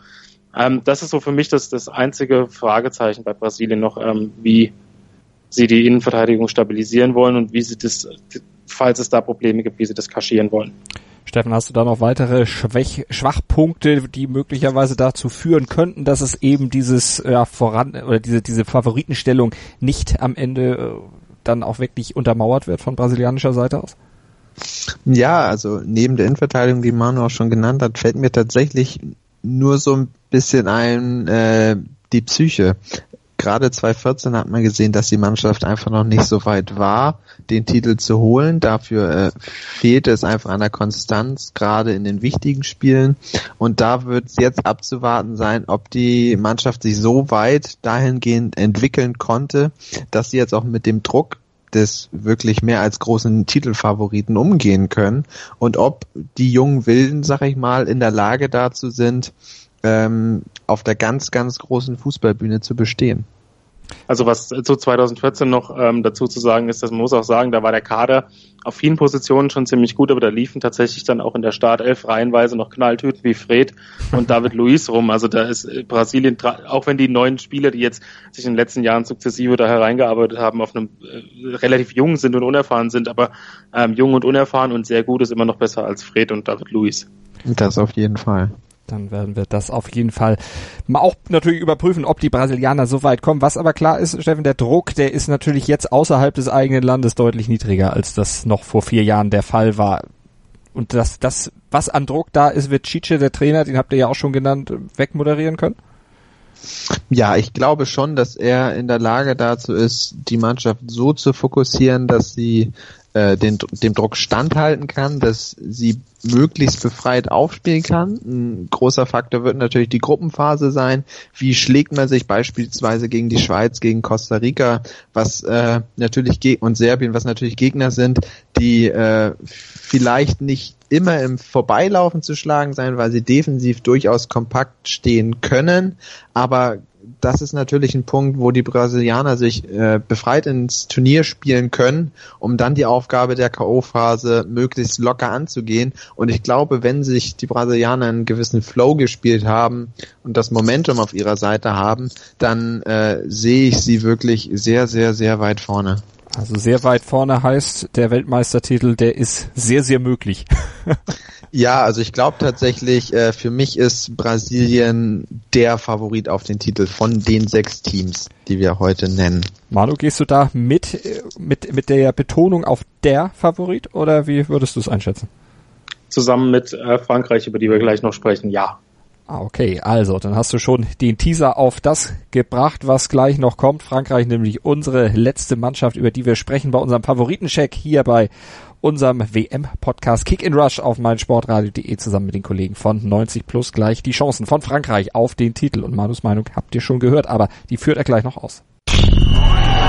ähm, das ist so für mich das, das einzige Fragezeichen bei Brasilien noch, ähm, wie sie die Innenverteidigung stabilisieren wollen und wie sie das, falls es da Probleme gibt, wie sie das kaschieren wollen. Steffen, hast du da noch weitere Schwäch Schwachpunkte, die möglicherweise dazu führen könnten, dass es eben dieses ja, voran oder diese diese Favoritenstellung nicht am Ende äh, dann auch wirklich untermauert wird von brasilianischer Seite aus? Ja, also neben der Innenverteidigung, die Manu auch schon genannt hat, fällt mir tatsächlich nur so ein bisschen ein äh, die Psyche. Gerade 2014 hat man gesehen, dass die Mannschaft einfach noch nicht so weit war, den Titel zu holen. Dafür äh, fehlte es einfach an der Konstanz, gerade in den wichtigen Spielen. Und da wird es jetzt abzuwarten sein, ob die Mannschaft sich so weit dahingehend entwickeln konnte, dass sie jetzt auch mit dem Druck des wirklich mehr als großen Titelfavoriten umgehen können und ob die jungen Wilden, sag ich mal, in der Lage dazu sind, ähm, auf der ganz, ganz großen Fußballbühne zu bestehen. Also was zu 2014 noch ähm, dazu zu sagen ist, dass man muss auch sagen, da war der Kader auf vielen Positionen schon ziemlich gut, aber da liefen tatsächlich dann auch in der Startelf reihenweise noch Knalltüten wie Fred und David Luiz rum. Also da ist Brasilien, auch wenn die neuen Spieler, die jetzt sich in den letzten Jahren sukzessive da hereingearbeitet haben, auf einem äh, relativ jung sind und unerfahren sind, aber ähm, jung und unerfahren und sehr gut ist immer noch besser als Fred und David Luiz. Das auf jeden Fall dann werden wir das auf jeden Fall mal auch natürlich überprüfen, ob die Brasilianer so weit kommen. Was aber klar ist, Steffen, der Druck, der ist natürlich jetzt außerhalb des eigenen Landes deutlich niedriger, als das noch vor vier Jahren der Fall war. Und das, das, was an Druck da ist, wird Chiche, der Trainer, den habt ihr ja auch schon genannt, wegmoderieren können? Ja, ich glaube schon, dass er in der Lage dazu ist, die Mannschaft so zu fokussieren, dass sie äh, den, dem Druck standhalten kann, dass sie möglichst befreit aufspielen kann. Ein großer Faktor wird natürlich die Gruppenphase sein. Wie schlägt man sich beispielsweise gegen die Schweiz, gegen Costa Rica, was äh, natürlich und Serbien, was natürlich Gegner sind, die äh, vielleicht nicht immer im Vorbeilaufen zu schlagen sein, weil sie defensiv durchaus kompakt stehen können, aber das ist natürlich ein Punkt, wo die Brasilianer sich äh, befreit ins Turnier spielen können, um dann die Aufgabe der K.O.-Phase möglichst locker anzugehen. Und ich glaube, wenn sich die Brasilianer einen gewissen Flow gespielt haben und das Momentum auf ihrer Seite haben, dann äh, sehe ich sie wirklich sehr, sehr, sehr weit vorne. Also sehr weit vorne heißt, der Weltmeistertitel, der ist sehr, sehr möglich. ja, also ich glaube tatsächlich, äh, für mich ist Brasilien der Favorit auf den Titel von den sechs Teams, die wir heute nennen. Manu, gehst du da mit, äh, mit, mit der Betonung auf der Favorit oder wie würdest du es einschätzen? Zusammen mit äh, Frankreich, über die wir gleich noch sprechen, ja. Ah, okay, also dann hast du schon den Teaser auf das gebracht, was gleich noch kommt. Frankreich nämlich unsere letzte Mannschaft, über die wir sprechen bei unserem Favoritencheck hier bei unserem WM-Podcast Kick in Rush auf meinsportradio.de zusammen mit den Kollegen von 90 Plus gleich die Chancen von Frankreich auf den Titel. Und Manus Meinung habt ihr schon gehört, aber die führt er gleich noch aus.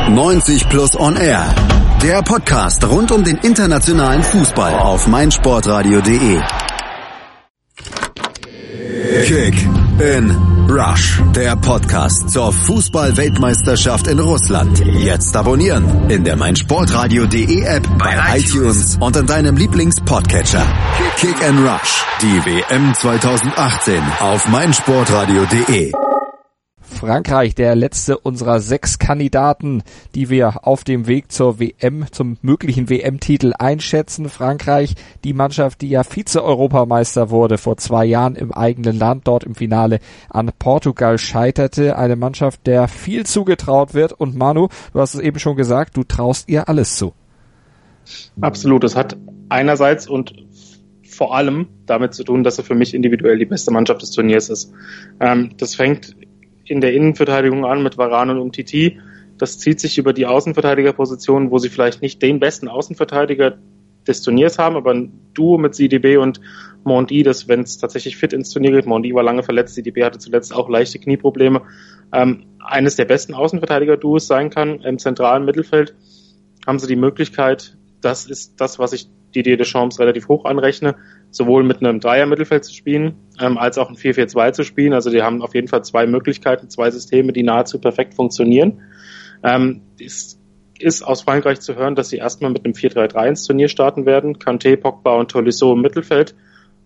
90 Plus on Air. Der Podcast rund um den internationalen Fußball auf meinsportradio.de. Kick in Rush, der Podcast zur Fußball-Weltmeisterschaft in Russland. Jetzt abonnieren in der meinsportradio.de App, bei iTunes und in deinem Lieblings-Podcatcher. Kick in Rush, die WM 2018 auf meinsportradio.de. Frankreich, der letzte unserer sechs Kandidaten, die wir auf dem Weg zur WM, zum möglichen WM-Titel einschätzen. Frankreich, die Mannschaft, die ja Vize-Europameister wurde vor zwei Jahren im eigenen Land, dort im Finale an Portugal scheiterte. Eine Mannschaft, der viel zugetraut wird. Und Manu, du hast es eben schon gesagt, du traust ihr alles zu. Absolut. Das hat einerseits und vor allem damit zu tun, dass er für mich individuell die beste Mannschaft des Turniers ist. Ähm, das fängt in der Innenverteidigung an mit Varan und Umtiti. Das zieht sich über die Außenverteidigerposition, wo sie vielleicht nicht den besten Außenverteidiger des Turniers haben, aber ein Duo mit CDB und Mondi, das, wenn es tatsächlich fit ins Turnier geht, Mondi war lange verletzt, CDB hatte zuletzt auch leichte Knieprobleme, ähm, eines der besten Außenverteidiger-Duos sein kann im zentralen Mittelfeld, haben sie die Möglichkeit, das ist das, was ich Didier Deschamps relativ hoch anrechne, sowohl mit einem Dreier-Mittelfeld zu spielen, ähm, als auch ein 4-4-2 zu spielen. Also die haben auf jeden Fall zwei Möglichkeiten, zwei Systeme, die nahezu perfekt funktionieren. Ähm, es ist aus Frankreich zu hören, dass sie erstmal mit einem 4-3-3 ins Turnier starten werden. Kanté, Pogba und Tolisso im Mittelfeld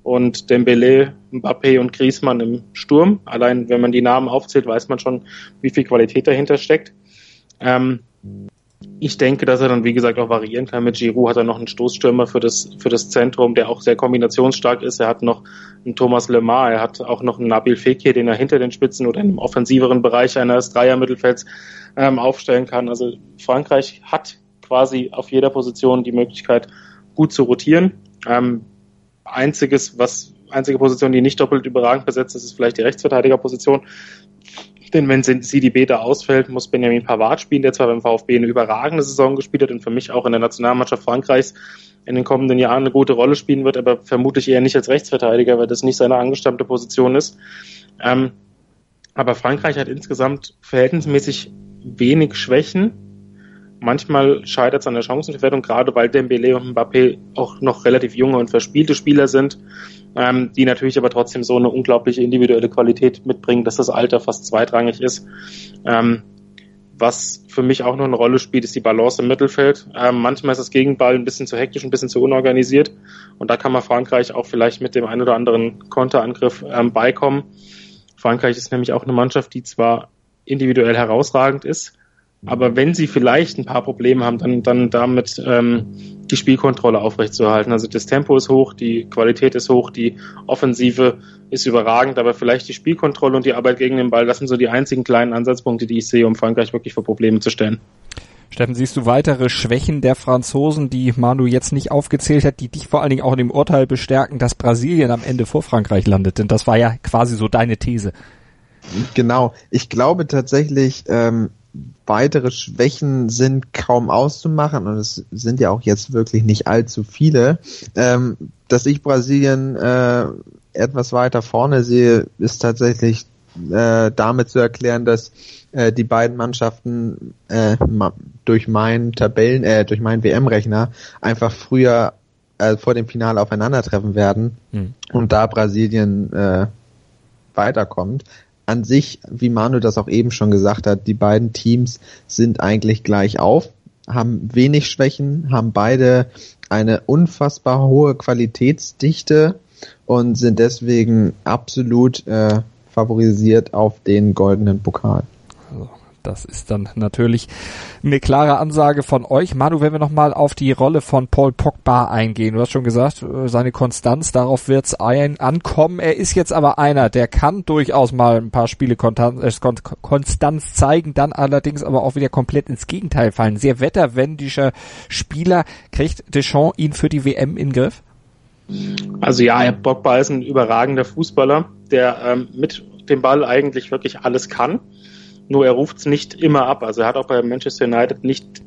und Dembele, Mbappé und Griezmann im Sturm. Allein wenn man die Namen aufzählt, weiß man schon, wie viel Qualität dahinter steckt. Ähm, ich denke, dass er dann, wie gesagt, auch variieren kann. Mit Giroud hat er noch einen Stoßstürmer für das, für das Zentrum, der auch sehr kombinationsstark ist. Er hat noch einen Thomas Lemar, er hat auch noch einen Nabil Fekir, den er hinter den Spitzen oder im offensiveren Bereich eines Dreier-Mittelfelds ähm, aufstellen kann. Also Frankreich hat quasi auf jeder Position die Möglichkeit, gut zu rotieren. Ähm, einziges, was, einzige Position, die nicht doppelt überragend besetzt ist, ist vielleicht die Rechtsverteidigerposition. Denn wenn CDB da ausfällt, muss Benjamin Pavard spielen, der zwar beim VfB eine überragende Saison gespielt hat und für mich auch in der Nationalmannschaft Frankreichs in den kommenden Jahren eine gute Rolle spielen wird, aber vermutlich eher nicht als Rechtsverteidiger, weil das nicht seine angestammte Position ist. Ähm, aber Frankreich hat insgesamt verhältnismäßig wenig Schwächen. Manchmal scheitert es an der Chancenverwertung, gerade weil Dembele und Mbappé auch noch relativ junge und verspielte Spieler sind ähm, die natürlich aber trotzdem so eine unglaubliche individuelle Qualität mitbringen, dass das Alter fast zweitrangig ist. Ähm, was für mich auch noch eine Rolle spielt, ist die Balance im Mittelfeld. Ähm, manchmal ist das Gegenball ein bisschen zu hektisch, ein bisschen zu unorganisiert. Und da kann man Frankreich auch vielleicht mit dem einen oder anderen Konterangriff ähm, beikommen. Frankreich ist nämlich auch eine Mannschaft, die zwar individuell herausragend ist, aber wenn sie vielleicht ein paar Probleme haben, dann, dann damit ähm, die Spielkontrolle aufrechtzuerhalten. Also das Tempo ist hoch, die Qualität ist hoch, die Offensive ist überragend, aber vielleicht die Spielkontrolle und die Arbeit gegen den Ball, das sind so die einzigen kleinen Ansatzpunkte, die ich sehe, um Frankreich wirklich vor Probleme zu stellen. Steffen, siehst du weitere Schwächen der Franzosen, die Manu jetzt nicht aufgezählt hat, die dich vor allen Dingen auch in dem Urteil bestärken, dass Brasilien am Ende vor Frankreich landet? Denn das war ja quasi so deine These. Genau. Ich glaube tatsächlich, ähm, weitere Schwächen sind kaum auszumachen und es sind ja auch jetzt wirklich nicht allzu viele. Ähm, dass ich Brasilien äh, etwas weiter vorne sehe, ist tatsächlich äh, damit zu erklären, dass äh, die beiden Mannschaften äh, durch meinen Tabellen, äh, durch meinen WM-Rechner einfach früher äh, vor dem Finale aufeinandertreffen werden hm. und da Brasilien äh, weiterkommt an sich, wie Manu das auch eben schon gesagt hat, die beiden Teams sind eigentlich gleich auf, haben wenig Schwächen, haben beide eine unfassbar hohe Qualitätsdichte und sind deswegen absolut äh, favorisiert auf den goldenen Pokal. Das ist dann natürlich eine klare Ansage von euch. Manu, wenn wir nochmal auf die Rolle von Paul Pogba eingehen. Du hast schon gesagt, äh, seine Konstanz, darauf wird es ankommen. Er ist jetzt aber einer, der kann durchaus mal ein paar Spiele äh, Konstanz zeigen, dann allerdings aber auch wieder komplett ins Gegenteil fallen. Sehr wetterwendischer Spieler. Kriegt Deschamps ihn für die WM in Griff? Also ja, Pogba ist ein überragender Fußballer, der ähm, mit dem Ball eigentlich wirklich alles kann nur er ruft es nicht immer ab. Also er hat auch bei Manchester United nicht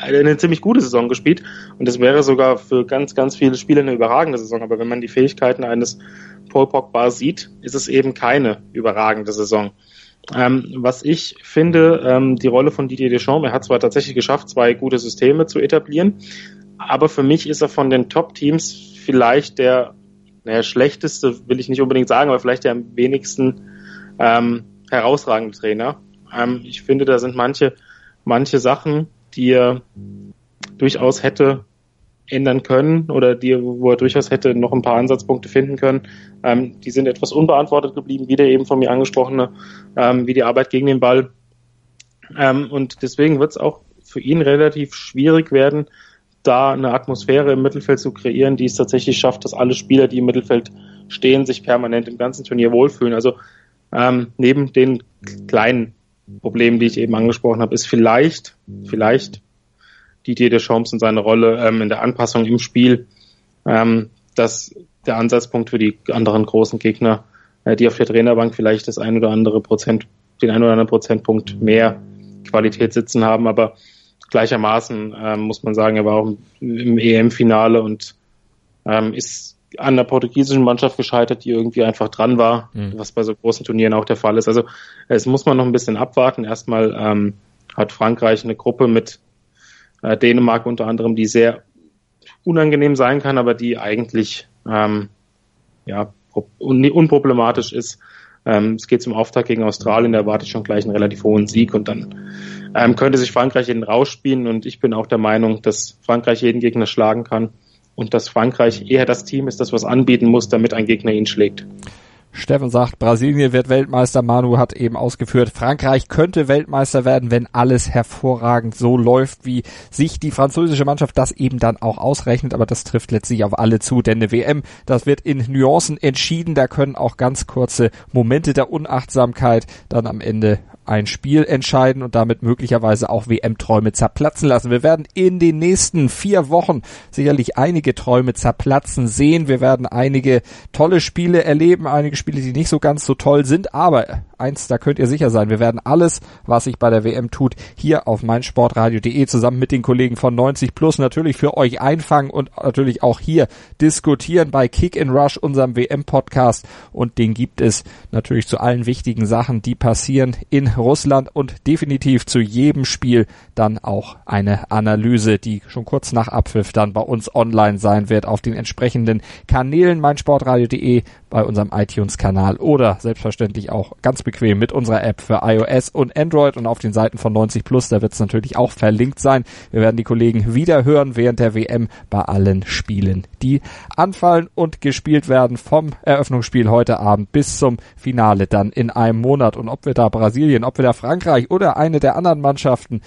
eine ziemlich gute Saison gespielt und das wäre sogar für ganz, ganz viele Spieler eine überragende Saison. Aber wenn man die Fähigkeiten eines Paul Pogba sieht, ist es eben keine überragende Saison. Ähm, was ich finde, ähm, die Rolle von Didier Deschamps, er hat zwar tatsächlich geschafft, zwei gute Systeme zu etablieren, aber für mich ist er von den Top-Teams vielleicht der, naja, schlechteste, will ich nicht unbedingt sagen, aber vielleicht der am wenigsten ähm, herausragende Trainer. Ähm, ich finde, da sind manche, manche Sachen, die er durchaus hätte ändern können oder die, wo er durchaus hätte noch ein paar Ansatzpunkte finden können, ähm, die sind etwas unbeantwortet geblieben, wie der eben von mir angesprochene, ähm, wie die Arbeit gegen den Ball. Ähm, und deswegen wird es auch für ihn relativ schwierig werden, da eine Atmosphäre im Mittelfeld zu kreieren, die es tatsächlich schafft, dass alle Spieler, die im Mittelfeld stehen, sich permanent im ganzen Turnier wohlfühlen. Also ähm, neben den kleinen Problemen, die ich eben angesprochen habe, ist vielleicht, vielleicht Didier Deschamps und seine Rolle ähm, in der Anpassung im Spiel, ähm, dass der Ansatzpunkt für die anderen großen Gegner, äh, die auf der Trainerbank vielleicht das ein oder andere Prozent den einen oder anderen Prozentpunkt mehr Qualität sitzen haben, aber gleichermaßen ähm, muss man sagen, er war auch im EM-Finale und ähm, ist an der portugiesischen Mannschaft gescheitert, die irgendwie einfach dran war, mhm. was bei so großen Turnieren auch der Fall ist. Also es muss man noch ein bisschen abwarten. Erstmal ähm, hat Frankreich eine Gruppe mit äh, Dänemark unter anderem, die sehr unangenehm sein kann, aber die eigentlich ähm, ja un unproblematisch ist. Ähm, es geht zum Auftakt gegen Australien, da erwarte ich schon gleich einen relativ hohen Sieg und dann ähm, könnte sich Frankreich jeden rausspielen und ich bin auch der Meinung, dass Frankreich jeden Gegner schlagen kann und dass Frankreich eher das Team ist, das was anbieten muss, damit ein Gegner ihn schlägt. Steffen sagt, Brasilien wird Weltmeister. Manu hat eben ausgeführt, Frankreich könnte Weltmeister werden, wenn alles hervorragend so läuft, wie sich die französische Mannschaft das eben dann auch ausrechnet. Aber das trifft letztlich auf alle zu, denn eine WM, das wird in Nuancen entschieden. Da können auch ganz kurze Momente der Unachtsamkeit dann am Ende ein Spiel entscheiden und damit möglicherweise auch WM-Träume zerplatzen lassen. Wir werden in den nächsten vier Wochen sicherlich einige Träume zerplatzen sehen. Wir werden einige tolle Spiele erleben, einige Spiele, die nicht so ganz so toll sind, aber eins, da könnt ihr sicher sein, wir werden alles, was sich bei der WM tut, hier auf meinsportradio.de zusammen mit den Kollegen von 90 Plus natürlich für euch einfangen und natürlich auch hier diskutieren bei Kick in Rush, unserem WM-Podcast und den gibt es natürlich zu allen wichtigen Sachen, die passieren in Russland und definitiv zu jedem Spiel dann auch eine Analyse, die schon kurz nach Abpfiff dann bei uns online sein wird auf den entsprechenden Kanälen meinsportradio.de, bei unserem iTunes-Kanal oder selbstverständlich auch ganz bequem mit unserer App für iOS und Android und auf den Seiten von 90 Plus, da wird es natürlich auch verlinkt sein. Wir werden die Kollegen wieder hören während der WM bei allen Spielen, die anfallen und gespielt werden vom Eröffnungsspiel heute Abend bis zum Finale dann in einem Monat und ob wir da Brasilien ob wir da Frankreich oder eine der anderen Mannschaften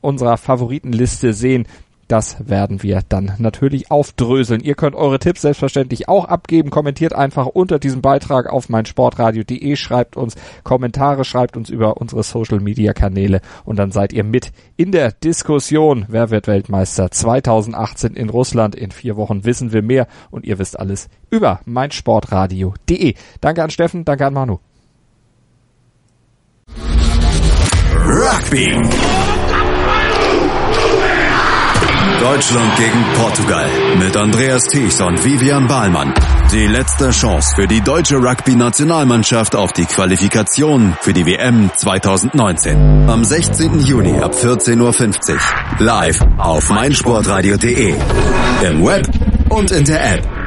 unserer Favoritenliste sehen, das werden wir dann natürlich aufdröseln. Ihr könnt eure Tipps selbstverständlich auch abgeben. Kommentiert einfach unter diesem Beitrag auf meinsportradio.de, schreibt uns Kommentare, schreibt uns über unsere Social Media Kanäle und dann seid ihr mit in der Diskussion. Wer wird Weltmeister 2018 in Russland? In vier Wochen wissen wir mehr und ihr wisst alles über meinsportradio.de. Danke an Steffen, danke an Manu. Rugby. Deutschland gegen Portugal mit Andreas Thies und Vivian Bahlmann. Die letzte Chance für die deutsche Rugby-Nationalmannschaft auf die Qualifikation für die WM 2019. Am 16. Juni ab 14.50 Uhr. Live auf meinsportradio.de. Im Web und in der App.